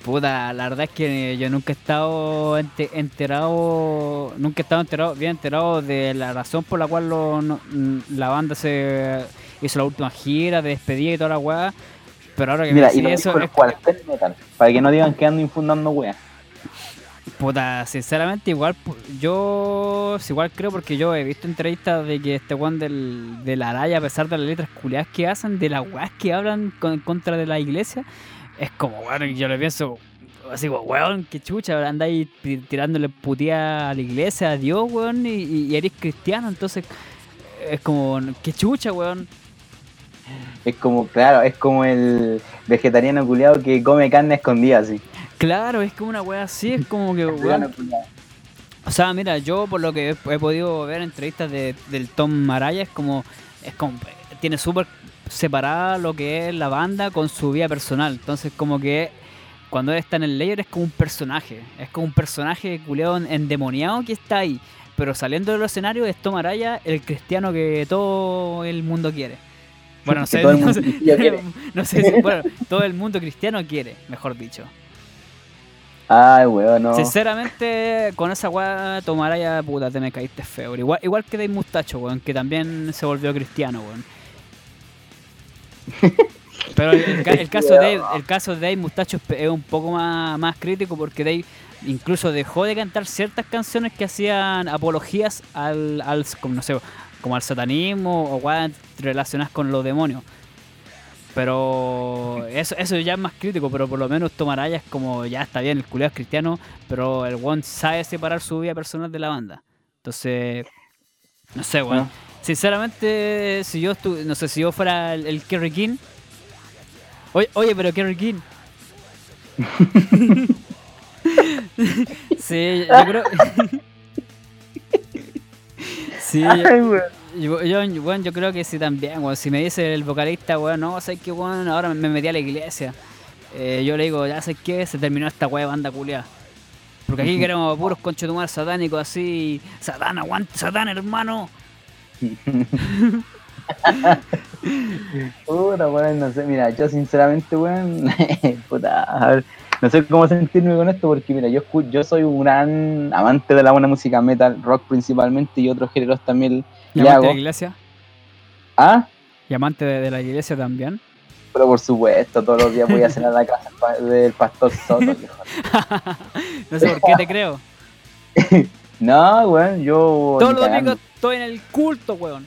Puta, la verdad es que yo nunca he estado ente- enterado, nunca he estado enterado, bien enterado de la razón por la cual lo- no- la banda se hizo la última gira de despedida y toda la weá. Pero ahora que Mira, me y lo decís dijo eso, el es- cuartel metal, para que no digan que ando infundando weá. puta, sinceramente igual yo igual creo porque yo he visto entrevistas de que este weón del, de la Araya, a pesar de las letras culiadas que hacen, de las weas que hablan con- en contra de la iglesia, es como, bueno, yo le pienso así como, weón, qué chucha, andáis ti- tirándole putía a la iglesia, a Dios, weón, y eres cristiano, entonces es como, qué chucha, weón. Es como, claro, es como el vegetariano culiado que come carne escondida así. Claro, es como una wea así, es como que, weón. O sea, mira, yo por lo que he, he podido ver entrevistas de, del Tom Maraya, es como, es como, tiene súper separada lo que es la banda con su vida personal. Entonces, como que cuando él está en el layer es como un personaje, es como un personaje culeado endemoniado que está ahí. Pero saliendo del escenario es Tom Araya, el cristiano que todo el mundo quiere. Bueno, no sé, todo el no sé, quiere. no sé si- bueno, todo el mundo cristiano quiere, mejor dicho. Ay, weón, no. Sinceramente, con esa weá tomará ya puta, te me caíste feo. Igual, igual que Dave Mustacho, weón, que también se volvió cristiano, weón. Pero el, ca- el caso de Dave, el caso de Dave Mustacho es un poco más, más crítico porque Dave incluso dejó de cantar ciertas canciones que hacían apologías al, al como no sé, como al satanismo o weas relacionadas con los demonios. Pero eso, eso ya es más crítico, pero por lo menos Tomaraya es como, ya está bien, el culiao es cristiano, pero el one sabe separar su vida personal de la banda. Entonces, no sé, weón. Ah. Sinceramente, si yo estu no sé, si yo fuera el, el Kerry King. Oye, oye, pero Kerry King. sí, yo creo. sí, Ay. Yo, yo, weón, yo creo que sí también, weón. Si me dice el vocalista, weón, no, sé que weón, ahora me metí a la iglesia. Eh, yo le digo, ya sé que se terminó esta weá de banda culiada. Porque aquí queremos puros conchetumar satánicos así. Satán, aguante, Satán, hermano. Puta, weón, no sé, mira, yo sinceramente, weón, puta, a ver, no sé cómo sentirme con esto porque, mira, yo, yo soy un gran amante de la buena música metal, rock principalmente y otros géneros también Y amante hago. de la iglesia. Ah, Y amante de, de la iglesia también. pero por supuesto, todos los días voy a cenar a la casa del pastor Soto. No sé por qué te creo. No, weón, yo... Todos los domingos estoy en el culto, weón.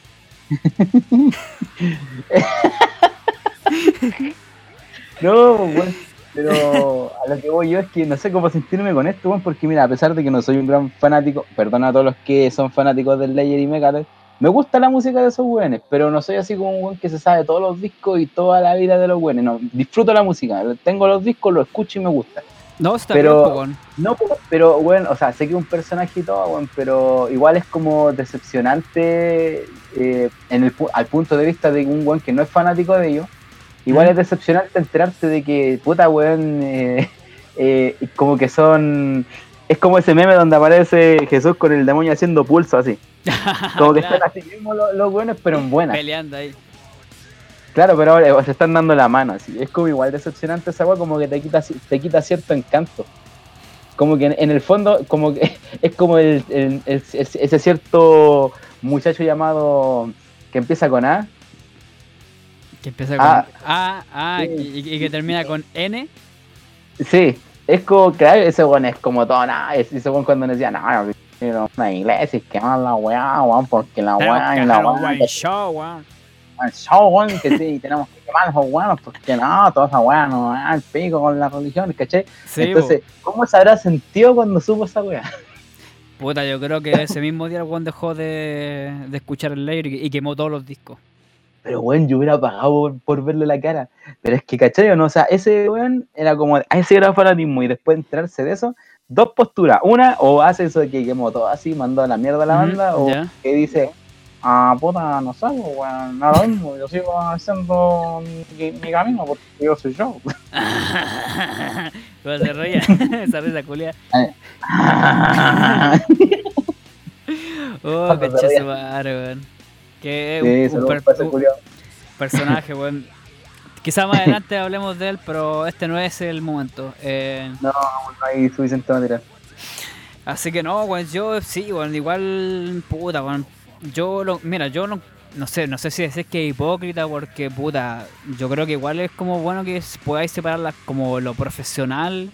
No, weón. Pero a lo que voy yo es que no sé cómo sentirme con esto, weón, porque mira, a pesar de que no soy un gran fanático, perdona a todos los que son fanáticos del Layer y Megadeth, me gusta la música de esos weones, pero no soy así como un weón que se sabe todos los discos y toda la vida de los weones, no, disfruto la música, tengo los discos, los escucho y me gusta. No, está Pero- bien. No, pero bueno, o sea, sé que es un personaje y todo, weón, pero igual es como decepcionante eh, en el, al punto de vista de un weón que no es fanático de ellos. Igual Mm. es decepcionante enterarte de que, puta weón, eh, eh, como que son... Es como ese meme donde aparece Jesús con el demonio haciendo pulso así. Como que Claro, están así mismo los, los weones, pero en buena. peleando ahí. Claro, pero ahora se están dando la mano, así. Es como igual decepcionante esa weá, como que te quita, te quita cierto encanto. Como que en, en el fondo, como que es como el, el- el- ese cierto muchacho llamado que empieza con A. Que empieza con Ah. A, A, Sí. y, y que termina con N. Sí, es como, claro, ese weón es como todo, nada, es- ese weón cuando decía, no, pero una iglesia, es que más la weá, weón, porque la weá y la weá, que show, weón. el show, weón, que sí, tenemos que quemar esos weones, porque no, toda esa weá no va al pico con la religión, ¿cachai? Sí, Entonces, ¿cómo se habrá sentido cuando supo esa weá? puta, yo creo que ese mismo día el weón dejó de, de escuchar el layer y, y quemó todos los discos. Pero weón, yo hubiera pagado por, por verle la cara. Pero es que, ¿cachai o no? O sea, ese weón era como, a ese era fanatismo y después de enterarse de eso, dos posturas. Una, o hace eso de que quemó todo así, mandó a la mierda a la banda, o que dice, ah, puta, no sé, weón, lo mismo, yo sigo haciendo mi, mi camino porque yo soy yo. Se reía, esa risa culia. Oh, madre, weón. Que Sí, un- per- un personaje, weón. Quizá más adelante hablemos de él, pero este no es el momento. Eh, No, no hay suficiente material. así que no, weón, yo sí, weón, igual, puta, weón. Yo lo, mira, yo no, no sé, no sé si decir que es hipócrita porque, puta, yo creo que igual es como bueno que podáis separar las- como lo profesional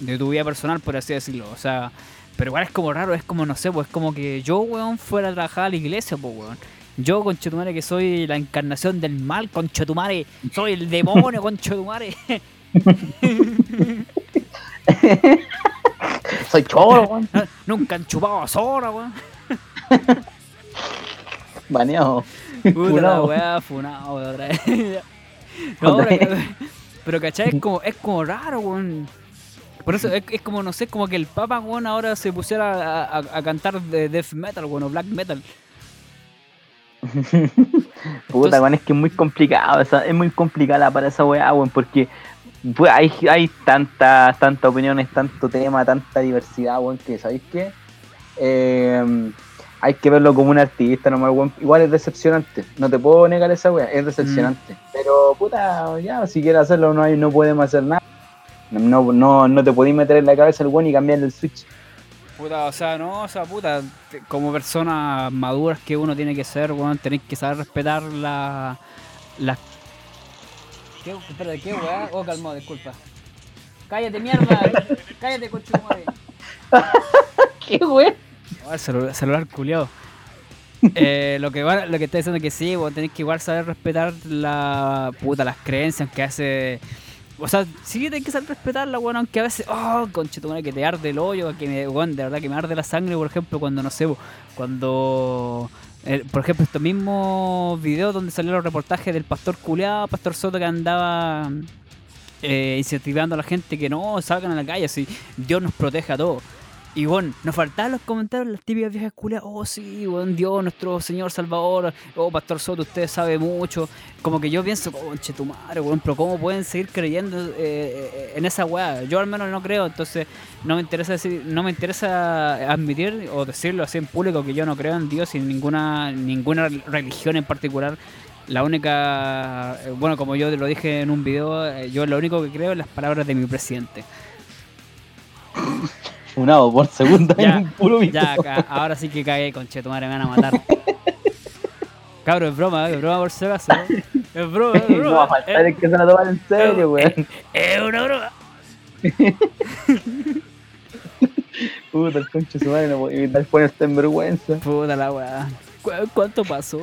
de tu vida personal, por así decirlo. O sea, pero igual es como raro, es como, no sé, pues es como que yo, weón, fuera a trabajar a la iglesia, pues, weón. Yo, conchetumare, que soy la encarnación del mal, conchetumare, soy el demonio, conchetumare. Soy choro, weón. Nunca han chupado a Zora, weón. Baneado. Puta la Funado. weá, funado, weón, otra vez. no, Otra pero, pero, ¿cachai? Es como, es como raro, weón. Por eso es, es como, no sé, como que el Papa, weón, ahora se pusiera a, a- a cantar de death metal, weón, o black metal. Puta, weón, es que es muy complicado, es muy complicada para esa weá, weón, porque pues, hay, hay tantas, tantas opiniones, tanto tema, tanta diversidad, weón, que ¿sabéis qué? Eh, hay que verlo como un artista nomás, weón. Igual es decepcionante, no te puedo negar esa weá, es decepcionante. Pero, puta, ya, si quieres hacerlo, no, hay, no podemos hacer nada. No, no, no te podéis meter en la cabeza el weón y cambiarle el switch. Puta, o sea, no, o sea, puta, como personas maduras que uno tiene que ser, weón, tenéis que saber respetar la... la... ¿Qué? Espera, ¿qué, weá? Oh, calmado, disculpa. Cállate, mierda. Cállate, coche madre. ¿Qué? Oh, el celular, celular culiao. Eh, lo que va- lo que está diciendo es que sí, vos tenés que igual saber respetar la puta, las creencias que hace. O sea, sí tenés que saber respetarla, bueno, aunque a veces, oh, conchetumare, que te arde el hoyo, que me, weón, de verdad que me arde la sangre, por ejemplo, cuando no sé, cuando eh, por ejemplo, estos mismos videos donde salieron los reportajes del pastor culeado, pastor Soto que andaba eh, incentivando a la gente que no salgan a la calle, así Dios nos protege a todos. Y bueno, nos faltaban los comentarios, las típicas viejas culiadas, oh sí, buen Dios, nuestro Señor Salvador, oh Pastor Soto, usted sabe mucho. Como que yo pienso, conche tu madre, weón, pero ¿cómo pueden seguir creyendo eh, eh, en esa weá? Yo al menos no creo, entonces no me interesa decir, no me interesa admitir o decirlo así en público que yo no creo en Dios y en ninguna, ninguna religión en particular. La única, eh, bueno, como yo lo dije en un video, eh, yo lo único que creo es las palabras de mi presidente. Funado por segunda Ya, en un puro. Ya, ca- ahora sí que cagué, conchetumare, me van a matar. Cabro, es broma, es broma por si acaso. Es broma, es broma. no va a faltar el que se la toman en serio, weón. Es una broma. Puta, el concho de su madre no puede evitar ponerse en vergüenza. Puta la weá. ¿Cu- ¿Cuánto pasó?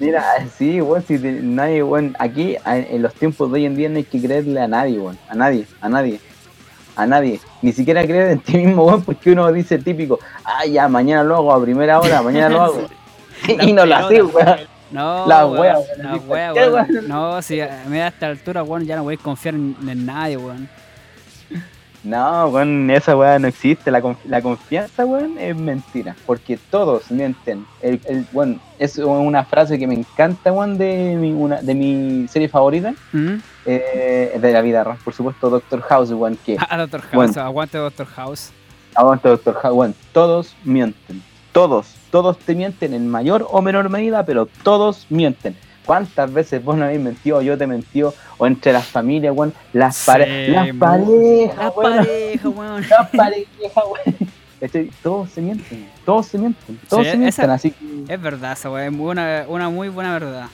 Mira, sí, weón, si te- nadie, weón, aquí en los tiempos de hoy en día no hay que creerle a nadie, weón, a nadie, a nadie, a nadie, ni siquiera creer en ti mismo, weón, porque uno dice típico, ah, ya, mañana lo hago a primera hora, mañana lo hago, y no lo hace, weón. No, La wea, weón, La wea, weón. weón. No, si a mí a esta altura, weón, ya no voy a confiar en, en nadie, weón. No, weón, esa weá no existe, la, conf- la confianza, weón, es mentira, porque todos mienten, el, el, weón, es una frase que me encanta, weón, de mi, una, de mi serie favorita, ¿Mm? Eh, de la vida real, por supuesto, Doctor House, weón, que... Ah, Doctor House, Bueno. aguante Doctor House. Aguanta, doctor House. Bueno, todos mienten. Todos. Todos te mienten en mayor o menor medida, pero todos mienten. ¿Cuántas veces vos no habéis mentido o yo te mentió? O entre las familias, weón. Las, Sí, pare las parejas, La weón. pareja, weón. Las parejas, weón. Todos se mienten. Todos se mienten. Todos Sí, se mienten. esa- Así que. Es verdad esa es una, una muy buena verdad.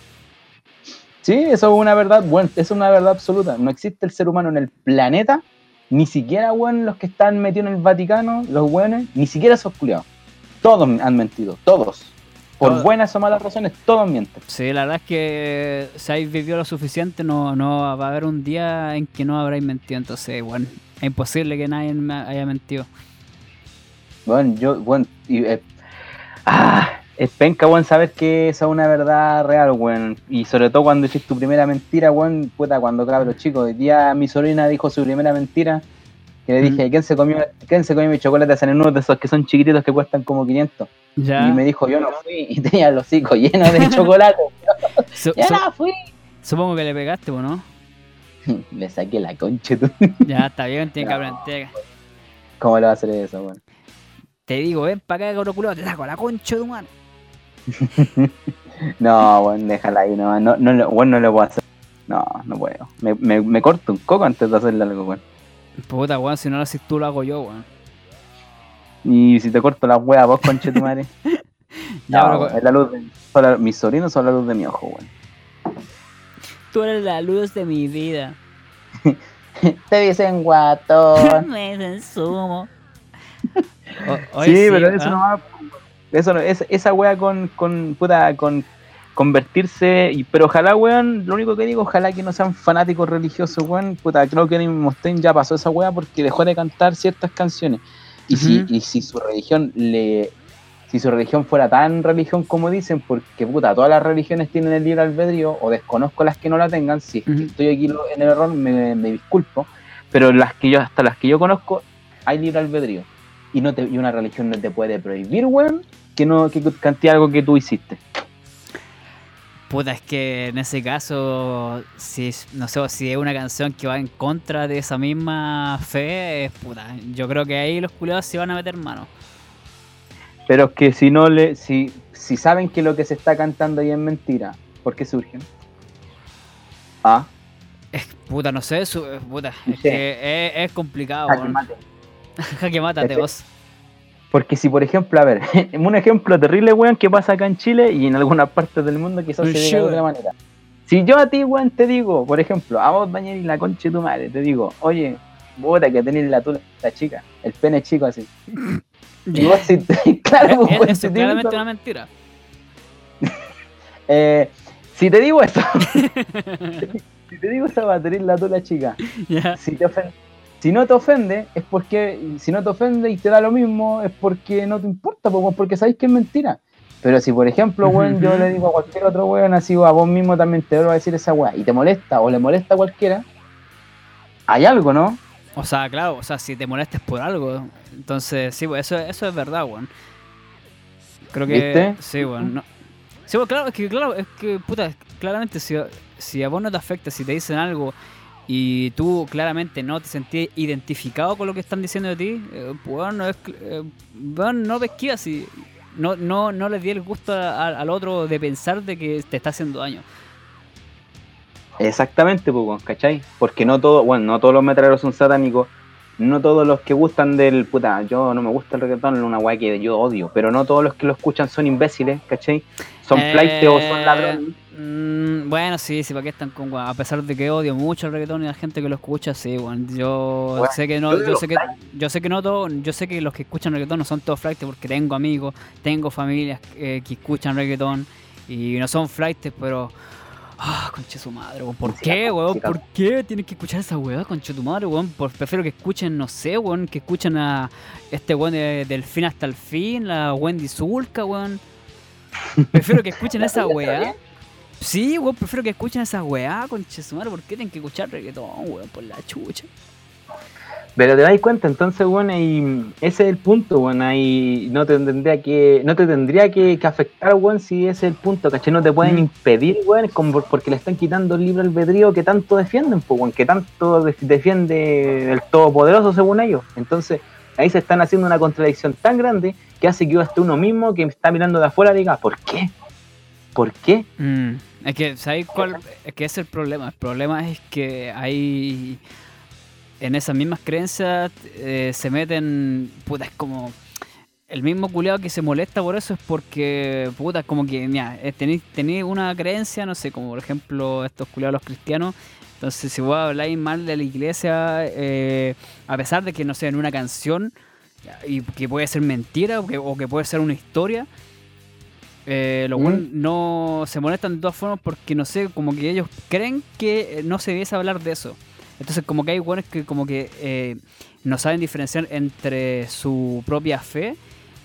Sí, eso es una verdad, bueno, es una verdad absoluta. No existe el ser humano en el planeta, ni siquiera, weón, los que están metidos en el Vaticano, los weones, ni siquiera esos culiados. Todos han mentido, todos. Por Todos. buenas o malas razones, todos mienten. Sí, la verdad es que si habéis vivido lo suficiente, no, no va a haber un día en que no habráis mentido. Entonces, bueno, es imposible que nadie me haya mentido. Bueno, yo, bueno, y, eh, ah, es penca, weón, saber que esa es una verdad real, weón. Y sobre todo cuando hiciste tu primera mentira, weón, puta, cuando cabros chicos. Hoy día mi sobrina dijo su primera mentira. Que le dije, ¿quién se comió, quién se comió mi chocolate San de esos que son chiquititos que cuestan como 500? Ya. Y me dijo, yo no fui. Y tenía los hocico llenos de chocolate. Su- ¡Ya su- no fui! supongo que le pegaste, ¿o ¿no? Le saqué la concha, tú. Ya está bien, tiene que No. aprender. ¿Cómo le va a hacer eso, weón? Te digo, ven para acá, cabro culiao, te saco la concha de mano. No, weón, déjala ahí, no, no, no, lo- weón, no lo puedo hacer. No, no puedo. Me, me, me corto un coco antes de hacerle algo, weón. Puta, weón, si no lo haces tú, lo hago yo, weón. Y si te corto la wea vos, conche tu madre. Ya, no, es la luz de, son la- mis sobrinos son la luz de mi ojo, weón. Tú eres la luz de mi vida. Te dicen guatón. Me consumo. O- sí, pero eso ¿ah? no va. Eso no, es, esa wea con, con, puta, con convertirse, y, pero ojalá, weón, lo único que digo, ojalá que no sean fanáticos religiosos, weón, puta, creo que Mustaine ya pasó esa wea porque dejó de cantar ciertas canciones. Y, si, y si su religión le... Si su religión fuera tan religión como dicen, porque puta, todas las religiones tienen el libre albedrío, o desconozco las que no la tengan, si es que estoy aquí en el error, me, me disculpo, pero las que yo, hasta las que yo conozco, hay libre albedrío. Y no te, y una religión no te puede prohibir, weón, que no que cante algo que tú hiciste. Puta, es que en ese caso, si no sé, si es una canción que va en contra de esa misma fe, es puta. Yo creo que ahí los culiados se van a meter mano. Pero es que si no le, si, si saben que lo que se está cantando ahí es mentira, ¿por qué surgen? Ah, Es, puta, no sé, su- puta, Sí. es que es, es complicado. jaque mate. Jaque mátate vos. Porque si, por ejemplo, a ver, un ejemplo terrible, weón, que pasa acá en Chile y en algunas partes del mundo quizás se diga de otra manera. Si yo a ti, weón, te digo, por ejemplo, a vos, Daniel, y la concha de tu madre, te digo, oye, puta, que tenés la tula chica, el pene chico así. Y vos, si, claro, pues, Es- weón, eso si es digo claramente una mentira. eh, si te digo eso, si te digo esa va a tener la tula chica, si te ofende, si no te ofende, es porque, si no te ofende y te da lo mismo, es porque no te importa, po, weón, porque sabéis que es mentira. Pero si, por ejemplo, weón, yo le digo a cualquier otro weón, así a vos mismo también te vuelvo a decir esa weá, y te molesta o le molesta a cualquiera, hay algo, ¿no? O sea, claro, o sea, si te molestes por algo, entonces sí, pues eso, eso es verdad, weón. Creo que ¿Viste? sí, weón. No. Sí, pues claro, es que claro, es que puta, claramente si, si a vos no te afecta, si te dicen algo y tú claramente no te sentís identificado con lo que están diciendo de ti, eh, pues bueno, es, eh, no y no, no, no le di el gusto a- a- al otro de pensar de que te está haciendo daño. Exactamente, pues, ¿cachai? Porque no todo, bueno, no todos los metaleros son satánicos, no todos los que gustan del, puta, yo no me gusta el reggaetón, es una weá que yo odio, pero no todos los que lo escuchan son imbéciles, ¿cachai? Son Eh, o son ladrones. Mm, bueno, sí, sí, para qué están con weón? A pesar de que odio mucho el reggaetón y la gente que lo escucha, sí, bueno, yo Bueno, sé que no, yo sé que, yo sé que no todo, yo sé que los que escuchan reggaetón no son todos flightes porque tengo amigos, tengo familias eh, que escuchan reggaetón y no son flightes, pero Ah, conche su madre, weón. ¿Por qué, weón? ¿Por qué tienen que escuchar esa weá, conche tu madre, weón? Por, prefiero que escuchen, no sé, weón, que escuchen a este weón de- del fin hasta el fin, la Wendy Zulka, weón. Prefiero que escuchen esa weá. Sí, weón, prefiero que escuchen esa weá, conche su madre. ¿Por qué tienen que escuchar reggaetón, weón? Por la chucha. Pero te das cuenta, entonces, bueno, y ese es el punto, bueno, ahí no te tendría que, no te tendría que, que afectar, weón, si ese es el punto, ¿cachai? No te pueden Mm. impedir, weón, como por- porque le están quitando el libre albedrío que tanto defienden, pues, weón, que tanto def- defiende el todopoderoso según ellos. Entonces, ahí se están haciendo una contradicción tan grande que hace que hasta uno mismo que está mirando de afuera diga, ¿por qué? ¿Por qué? Mm, Es que, ¿sabes cuál? Es que es el problema. El problema es que hay. En esas mismas creencias eh, se meten. Puta, es como. el mismo culiado que se molesta por eso es porque, puta, como que, mira, eh, tenéis una creencia, no sé, como por ejemplo estos culiados los cristianos. Entonces, si vos habláis mal de la iglesia, eh, a pesar de que, no sé, en una canción, y que puede ser mentira o que puede ser una historia, eh, los Mm. weones no se molestan de todas formas porque, no sé, como que ellos creen que eh, no se debiese hablar de eso. Entonces, como que hay buenos que como que eh, no saben diferenciar entre su propia fe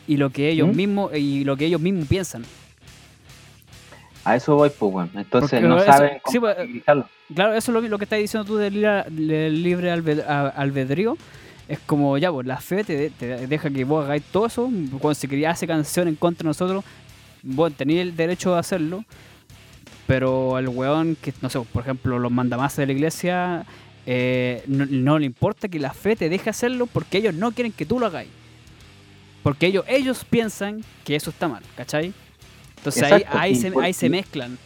y lo que ellos ¿Mm? mismos y lo que ellos mismos piensan. A eso voy, pues, weón. Entonces Porque no eso- saben sí, cómo pues, utilizarlo. Claro, eso es lo, que- lo que estás diciendo tú del libre, del albedrío. Es como, ya, pues la fe te, de- te deja que vos hagáis todo eso. Cuando se quería hacer canción en contra de nosotros, bueno, tenía el derecho de hacerlo. Pero el weón que, no sé, por ejemplo, los mandamases de la iglesia, eh, no, no le importa que la fe te deje hacerlo porque ellos no quieren que tú lo hagáis. Porque ellos, ellos piensan que eso está mal, ¿cachai? Entonces ahí, Exacto, ahí, se, por- ahí se mezclan.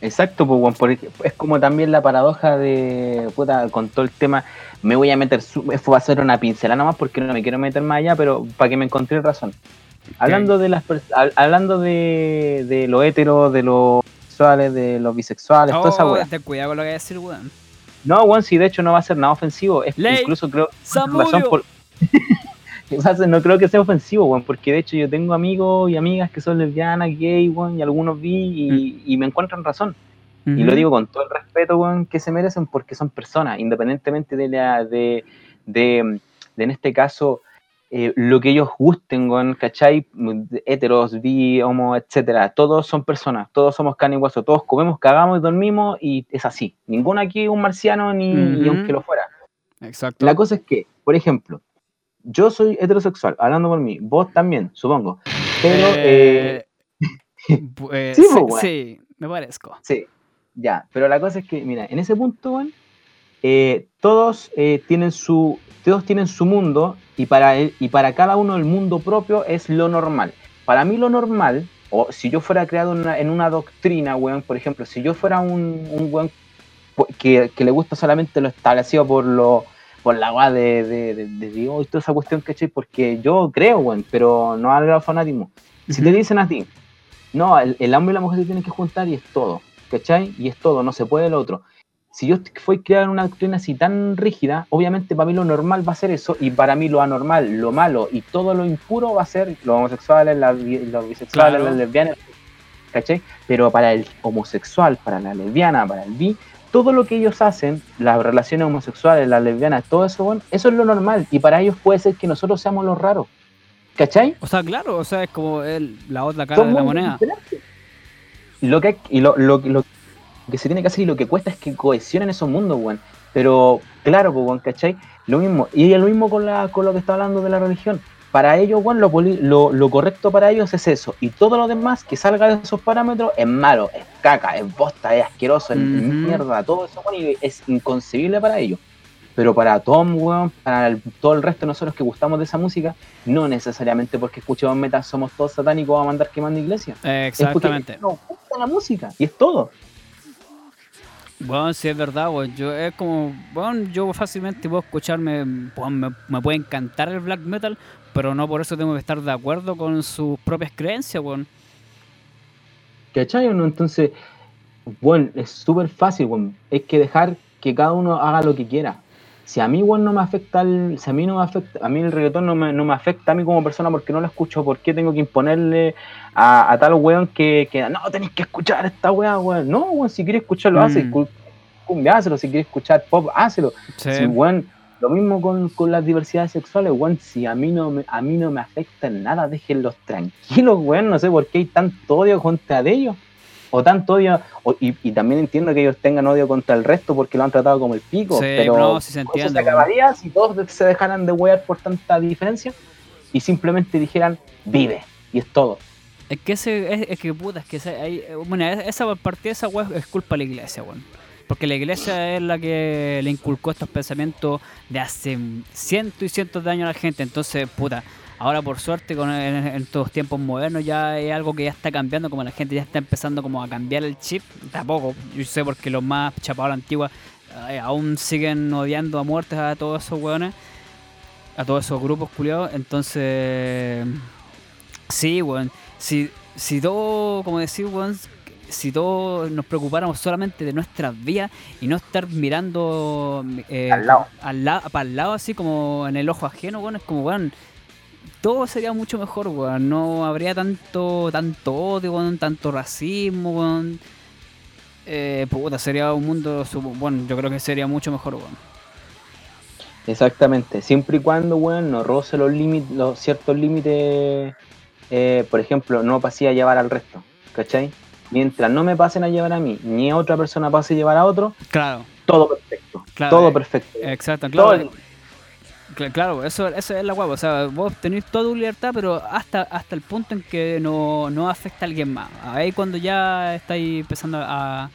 Exacto, pues, porque es como también la paradoja de, puta, con todo el tema, me voy a meter, su- esto va a ser una pincelada nomás porque no me quiero meter más allá, pero para que me encontré razón. Hablando de las hablando de, de lo hetero, de los sexuales, de los bisexuales, toda esa Oh, weá. ten cuidado con lo que voy a decir, weón. No, weón, si de hecho no va a ser nada ofensivo, es Ley. incluso creo razón por no creo que sea ofensivo, weón, porque de hecho yo tengo amigos y amigas que son lesbianas, gay, weón, y algunos bi y, y me encuentran razón. Y lo digo con todo el respeto, weón, que se merecen porque son personas, independientemente de la, de, de, de, en este caso, eh, lo que ellos gusten, weón, ¿cachai? Heteros, bi, homo, etcétera. Todos son personas, todos somos carne y hueso, todos comemos, cagamos y dormimos y es así. Ninguno aquí es un marciano ni aunque lo fuera. Exacto. La cosa es que, por ejemplo, yo soy heterosexual, hablando por mí, vos también, supongo. Pero, eh, pu- eh, sí, me parezco. Sí, ya, pero la cosa es que, mira, en ese punto, weón, eh, todos eh, tienen su, todos tienen su mundo y para él, y para cada uno el mundo propio es lo normal. Para mí lo normal, o si yo fuera creado en una, en una doctrina, weón, por ejemplo, si yo fuera un, un weón que, que le gusta solamente lo establecido por lo por la weá de, de, de, de Dios y toda esa cuestión, ¿cachai? Porque yo creo, weón, pero no al grado fanatismo. Si te Ujú. dicen a ti, no, el, el hombre y la mujer se tienen que juntar y es todo, ¿cachai? Y es todo, no se puede lo otro. Si yo fui criado en una doctrina así tan rígida, obviamente para mí lo normal va a ser eso, y para mí lo anormal, lo malo y todo lo impuro va a ser los homosexuales, las los bisexuales, Claro. las lesbianas, ¿cachai? Pero para el homosexual, para la lesbiana, para el bi, todo lo que ellos hacen, las relaciones homosexuales, las lesbianas, todo eso, bueno, eso es lo normal, y para ellos puede ser que nosotros seamos los raros, ¿cachai? O sea, claro, o sea, es como el- la otra cara de la moneda. lo que, hay- y lo, lo, lo que se tiene que hacer y lo que cuesta es que cohesionen esos mundos, weón. Pero, claro, pues, weón, ¿cachai? Lo mismo. Y es lo mismo con, la, con lo que está hablando de la religión. Para ellos, weón, lo, lo, lo correcto para ellos es eso. Y todo lo demás que salga de esos parámetros es malo, es caca, es bosta, es asqueroso, es mierda. Todo eso, weón, y es inconcebible para ellos. Pero para Tom, weón, para el- todo el resto de nosotros que gustamos de esa música, no necesariamente porque escuchemos metal somos todos satánicos vamos a mandar quemando iglesia. Eh, Es porque exactamente. nos gusta la música y es todo. Bueno, sí es verdad, weón. Yo es como, bueno, yo fácilmente puedo escucharme, weón, me, me puede encantar el black metal, pero no por eso tengo que estar de acuerdo con sus propias creencias, weón. ¿Cachai o no? Entonces, bueno, es súper fácil, weón. Es que dejar que cada uno haga lo que quiera. Si a mí, weón, no me afecta el, si a mí no me afecta, a mí el reggaetón no me, no me afecta a mí como persona porque no lo escucho, ¿por qué tengo que imponerle a, a tal weón que, que no tenéis que escuchar esta weá, weón? No, weón, si quieres escucharlo, Mm. hace, cumbia, hácelo, si quieres escuchar pop. Sí. Sí, weón, lo mismo con, con las diversidades sexuales, weón, si a mí no me, a mí no me afecta en nada, déjenlos tranquilos, weón, no sé por qué hay tanto odio contra de ellos, o tanto odio, o- y, y también entiendo que ellos tengan odio contra el resto porque lo han tratado como el pico, Sí, pero no, sí se entiende, acabaría si todos se dejaran de wear por tanta diferencia y simplemente dijeran, vive, y es todo. Es que ese, es, es que puta, es que ese- hay- eh, bueno, esa partida esa weá es culpa de la iglesia, weón. Porque la iglesia es la que le inculcó estos pensamientos de hace cientos y cientos de años a la gente. Entonces, puta, ahora por suerte con en, en estos tiempos modernos ya es algo que ya está cambiando, como la gente ya está empezando como a cambiar el chip. Tampoco, yo sé porque los más chapados a la antigua eh, aún siguen odiando a muertes a todos esos weones. a todos esos grupos culiados. Entonces, sí, weón. Si, si todo, como decir, weón, si todos nos preocupáramos solamente de nuestras vías y no estar mirando eh, Al lado. al la- para el lado, así como en el ojo ajeno, weón, es como, weón, todo sería mucho mejor, weón. No habría tanto, tanto odio, weón, tanto racismo, weón. Eh, puta, sería un mundo, bueno, yo creo que sería mucho mejor, weón. Exactamente, siempre y cuando, weón, no roce los límites, los ciertos límites, eh, por ejemplo, no pasé a llevar al resto, ¿cachai? Mientras no me pasen a llevar a mí, ni otra persona pase a llevar a otro, Claro, todo perfecto, Claro, todo eh, perfecto. exacto, Todo claro. Cl- Claro, eso, eso es la guapa. O sea, vos tenés toda tu libertad, pero hasta, hasta el punto en que no, no afecta a alguien más. Ahí cuando ya estáis empezando a,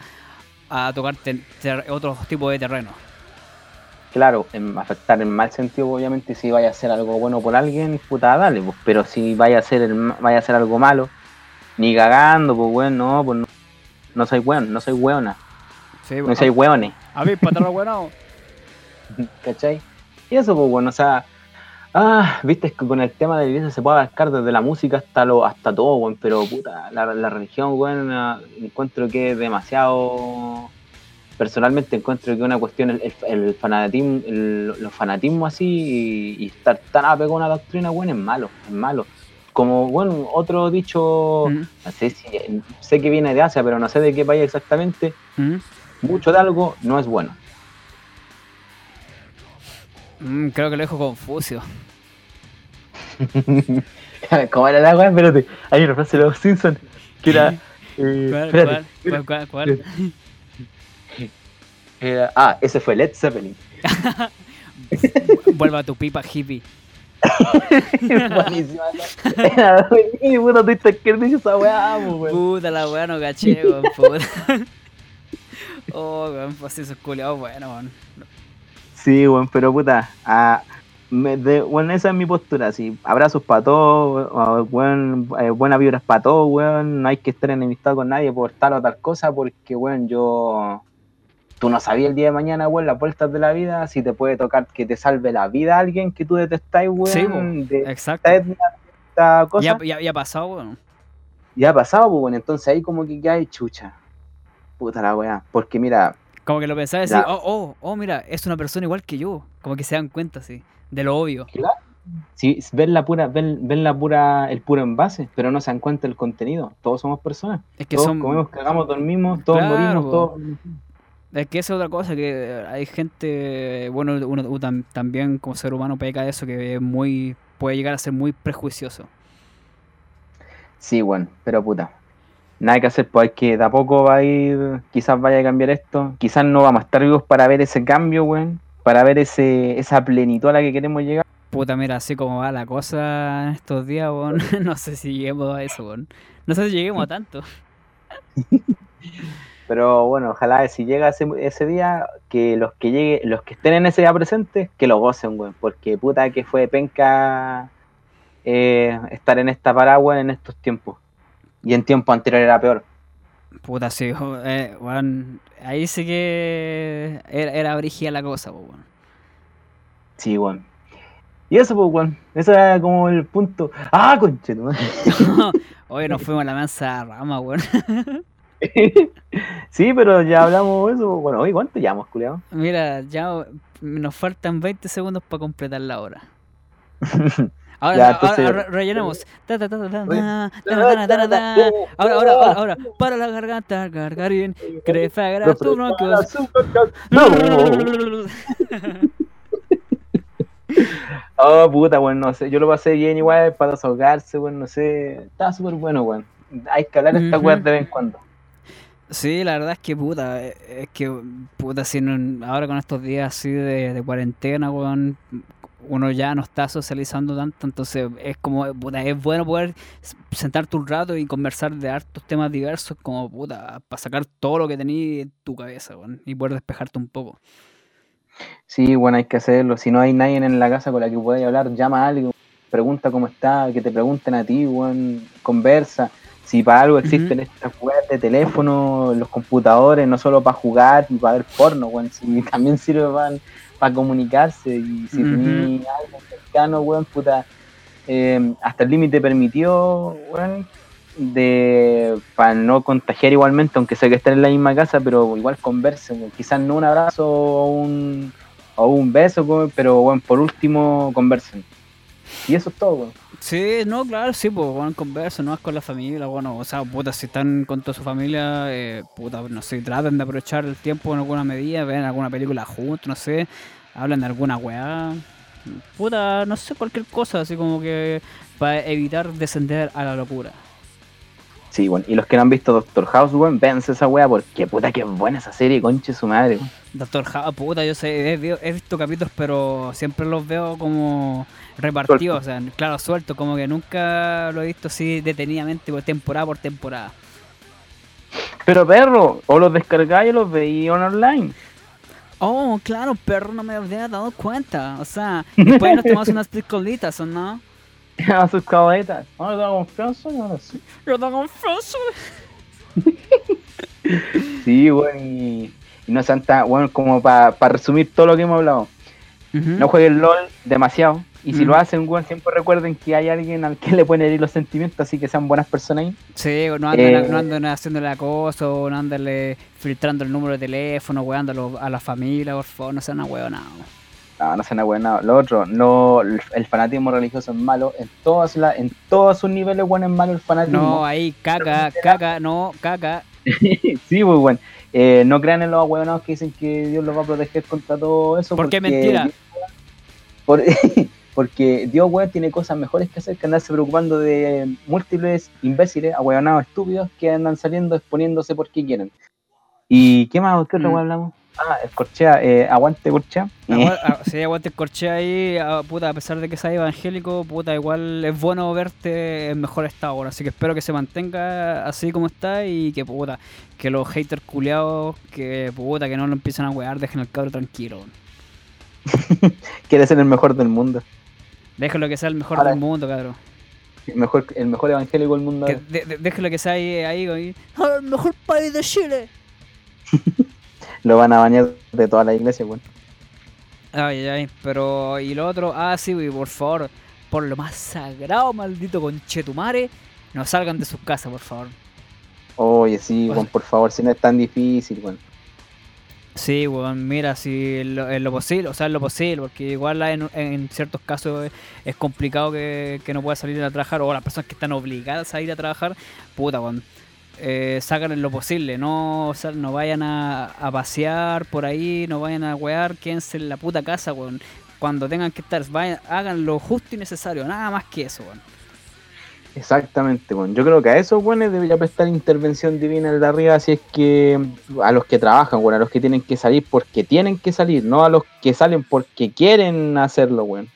a tocar otros tipos de terreno. Claro, en afectar en mal sentido, obviamente, si vaya a hacer algo bueno por alguien, puta, dale, pues, pero si vaya a hacer el, vaya a hacer algo malo, ni cagando, pues, weón, no, pues no, no soy weón, no soy weona, Sí, no soy weones. a ver, patarra bueno. ¿Cachai? Y eso, pues bueno, o sea, ah, viste es que con el tema de la iglesia se puede abarcar desde la música hasta lo, hasta todo, weón, pero puta, la, la religión, ah, encuentro que es demasiado. Personalmente encuentro que una cuestión, el, el- el fanatismo, el, los fanatismos así y, y estar tan apegado a una doctrina, weón, es malo, es malo. Como, bueno, otro dicho, Mm, no sé si, sé que viene de Asia, pero no sé de qué país exactamente, mm, mucho de algo no es bueno. Mm, creo que lo dejo Confucio. ¿Cómo era la weá? Espérate, hay una frase de los Simpsons que era. eh, ¿Cuál, espérate, cuál, cuál, cuál, era- ah, ese fue Led Zeppelin. Vuelva a tu pipa hippie. Buenísima. Era puta, que haber dicho esa weá, weón. Puta la weá, no caché, weón, puta. Oh, weón, pues esos culiados, bueno, weón. Sí, weón, pero puta. ah, me- de- bueno, esa es mi postura, sí. Abrazos para todos, weón, eh, buenas vibras para todos, weón. No hay que estar enemistado con nadie por tal o tal cosa, porque, weón, yo. Tú no sabías el día de mañana, weón, las vueltas de la vida, si te puede tocar que te salve la vida a alguien que tú detestáis, weón. Sí, de Exacto. esta etnia, de esta cosa. Ya, ya, ya ha pasado, weón. Ya ha pasado, bueno, entonces ahí como que ya hay chucha. Puta la weá. Porque mira, Como que lo pensaba decir, oh, oh, oh, mira, es una persona igual que yo. Como que se dan cuenta, sí, de lo obvio. si ven la pura, ven, ven la pura, el puro envase, pero no se dan cuenta el contenido. Todos somos personas. Es que todos son. comemos, cagamos, dormimos, todos Claro, morimos, todos. Es que esa es otra cosa, que hay gente, bueno, uno, uno tam- también como ser humano peca de eso, que es muy, puede llegar a ser muy prejuicioso. Sí, bueno, pero puta. Nada que hacer, pues hay que de a poco va a ir, quizás vaya a cambiar esto. Quizás no vamos a estar vivos para ver ese cambio, weón. Para ver ese, esa plenitud a la que queremos llegar. Puta, mira, así como va la cosa en estos días, weón, no sé si lleguemos a eso, weón. No sé si lleguemos a tanto. Pero bueno, ojalá si llega ese, ese día, que los que llegue, los que estén en ese día presentes, que lo gocen, weón. Porque puta que fue penca eh, estar en esta paraguas en estos tiempos. Y en tiempo anterior era peor. Puta, sí, eh, weón, ahí sí que era, era la cosa, po, weón. Sí, weón. Y eso, pues, weón. Eso era como el punto. ¡Ah, conche! Hoy nos fuimos a la mansa rama, weón. sí, pero ya hablamos de eso. Bueno, hoy, ¿cuánto llevamos, culiado? Mira, ya nos faltan 20 segundos para completar la hora. Ahora, Ya, ahora- entonces- ahora. Ahora, ahora. Para la garganta, gargarín. Crefagra tu bronquios. No. Oh, puta, weón, no sé. Yo lo pasé bien igual para desahogarse, weón, no sé. Estaba súper bueno, weón. Hay que hablar esta weá de vez en cuando. Sí, la verdad es que puta, eh, es que puta, si no- ahora con estos días así de, de cuarentena, weón, uno ya no está socializando tanto, entonces es como, puta, es bueno poder sentarte un rato y conversar de hartos temas diversos, como puta, para sacar todo lo que tenías en tu cabeza, y poder despejarte un poco. Sí, bueno, hay que hacerlo. Si no hay nadie en la casa con la que podáis hablar, llama a alguien, pregunta cómo está, que te pregunten a ti, weón, conversa. Si para algo existen estas weas de teléfono, los computadores, no solo para jugar y para ver porno, si también sirve para, para comunicarse. Y si Ujú. tenés alguien cercano, weón, puta, eh, hasta el límite permitido, weón, de para no contagiar igualmente, aunque sea que estén en la misma casa, pero igual conversen, quizás no un abrazo o un, o un beso, weón, pero bueno, por último conversen. Y eso es todo, weón. Sí, no, claro, sí, pues, bueno, conversa, no es con la familia, bueno, o sea, puta, si están con toda su familia, eh, puta, no sé, traten de aprovechar el tiempo en alguna medida, ven alguna película juntos, no sé, hablan de alguna weá, puta, no sé, cualquier cosa, así como que para evitar descender a la locura. Sí, bueno, y los que no han visto Doctor House, weón, véanse esa weá, porque puta que buena esa serie, conche su madre, weón. Doctor House, puta, yo sé, he, vi- he visto capítulos, pero siempre los veo como repartidos, o sea, claro, suelto, como que nunca lo he visto así detenidamente, por temporada por temporada. Pero perro, o los descargáis o los veis online. Oh, claro, perro, no me había dado cuenta. O sea, después nos tomamos unas piscolitas, ¿o no? A sus caballetas. Ahora tengo confianza y ahora sí. Yo tengo un faso. Sí, weón, y, y no sean tan, bueno, como para resumir todo lo que hemos hablado. No jueguen LOL demasiado. Y si Mm. lo hacen, weón, siempre recuerden que hay alguien al que le pueden herir los sentimientos, así que sean buenas personas ahí. Sí, no anden, Eh. no anden haciéndole acoso, no andarle filtrando el número de teléfono, weándolo a la familia, por favor, no sean ahueonados. No, no sean abuenados. Lo otro, no, el, fanatismo religioso es malo. En todas la, en todos sus niveles, bueno, es malo el fanatismo. No, ahí, caca, caca, no, caca. sí, muy bueno. Eh, no crean en los ahueonados que dicen que Dios los va a proteger contra todo eso. Porque porque es mentira. Por- porque Dios, weón, tiene cosas mejores que hacer que andarse preocupando de múltiples imbéciles, ahueonados estúpidos que andan saliendo exponiéndose porque quieren. ¿Y qué más? ¿Qué otra Mm. hablamos? Ah, el Corchea, eh, aguante Corchea. Agua- ah, Si aguante el corche ahí, ah, puta, a pesar de que sea evangélico, puta, igual es bueno verte en mejor estado, bueno, así que espero que se mantenga así como está y que puta, que los haters culiados, que puta, que no lo empiecen a wear, dejen al cabro tranquilo. Quiere ser el mejor del mundo. Déjenlo que sea el mejor Ahora- del mundo, cabrón. El mejor, el mejor evangélico del mundo. Que de- que sea ahí, ahí, ahí. ¡Ah, el mejor país de Chile. Lo van a bañar de toda la iglesia, weón. Ay, ay, pero y lo otro, ah, sí, güey, por favor, por lo más sagrado, maldito conchetumare, no salgan de sus casas, por favor. Oye, sí, weón, por favor, si no es tan difícil, weón. Sí, weón, mira, si lo, en lo posible, o sea, en lo posible, porque igual en, en ciertos casos es, es complicado que, que no pueda salir a trabajar, o las personas que están obligadas a ir a trabajar, puta, weón, eh, sacan lo posible, no, no vayan a, pasear por ahí, no vayan a wear, quédense en la puta casa, weón. Cuando tengan que estar, hagan lo justo y necesario, nada más que eso, weón. Exactamente, weón. Yo creo que a esos weones debería prestar intervención divina el de arriba, si es que a los que trabajan, weón, a los que tienen que salir porque tienen que salir, no a los que salen porque quieren hacerlo, weón.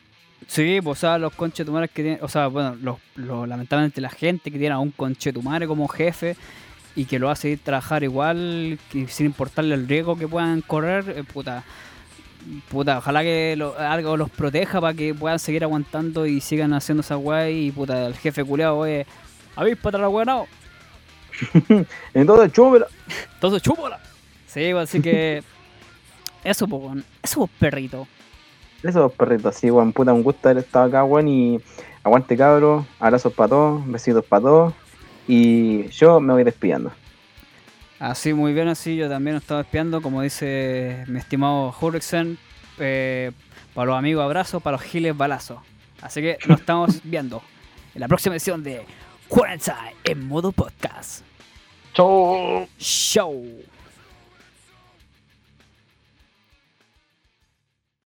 Sí, pues, o sea, los conchetumares que tienen, o sea, bueno, los, los- lamentablemente la gente que tiene a un conchetumare como jefe y que lo hace ir trabajar igual, que sin importarle el riesgo que puedan correr, eh, puta, puta, ojalá que lo- algo los proteja para que puedan seguir aguantando y sigan haciendo esa weá y puta, el jefe culeado, oye, avíspate a la no, Entonces, chúmela. entonces chúpala. Sí, pues, así que, eso, pues, eso, pues, perrito. Esos perritos, sí, weón, puta, un gusto haber estado acá, weón, y aguante cabros, abrazos para todos, besitos para todos, y yo me voy despidiendo. Así, muy bien, así yo también estaba espiando, como dice mi estimado Hurricane, eh, para los amigos abrazos, para los giles balazos. Así que nos estamos viendo en la próxima edición de Quarantine en modo podcast. Chau. Show.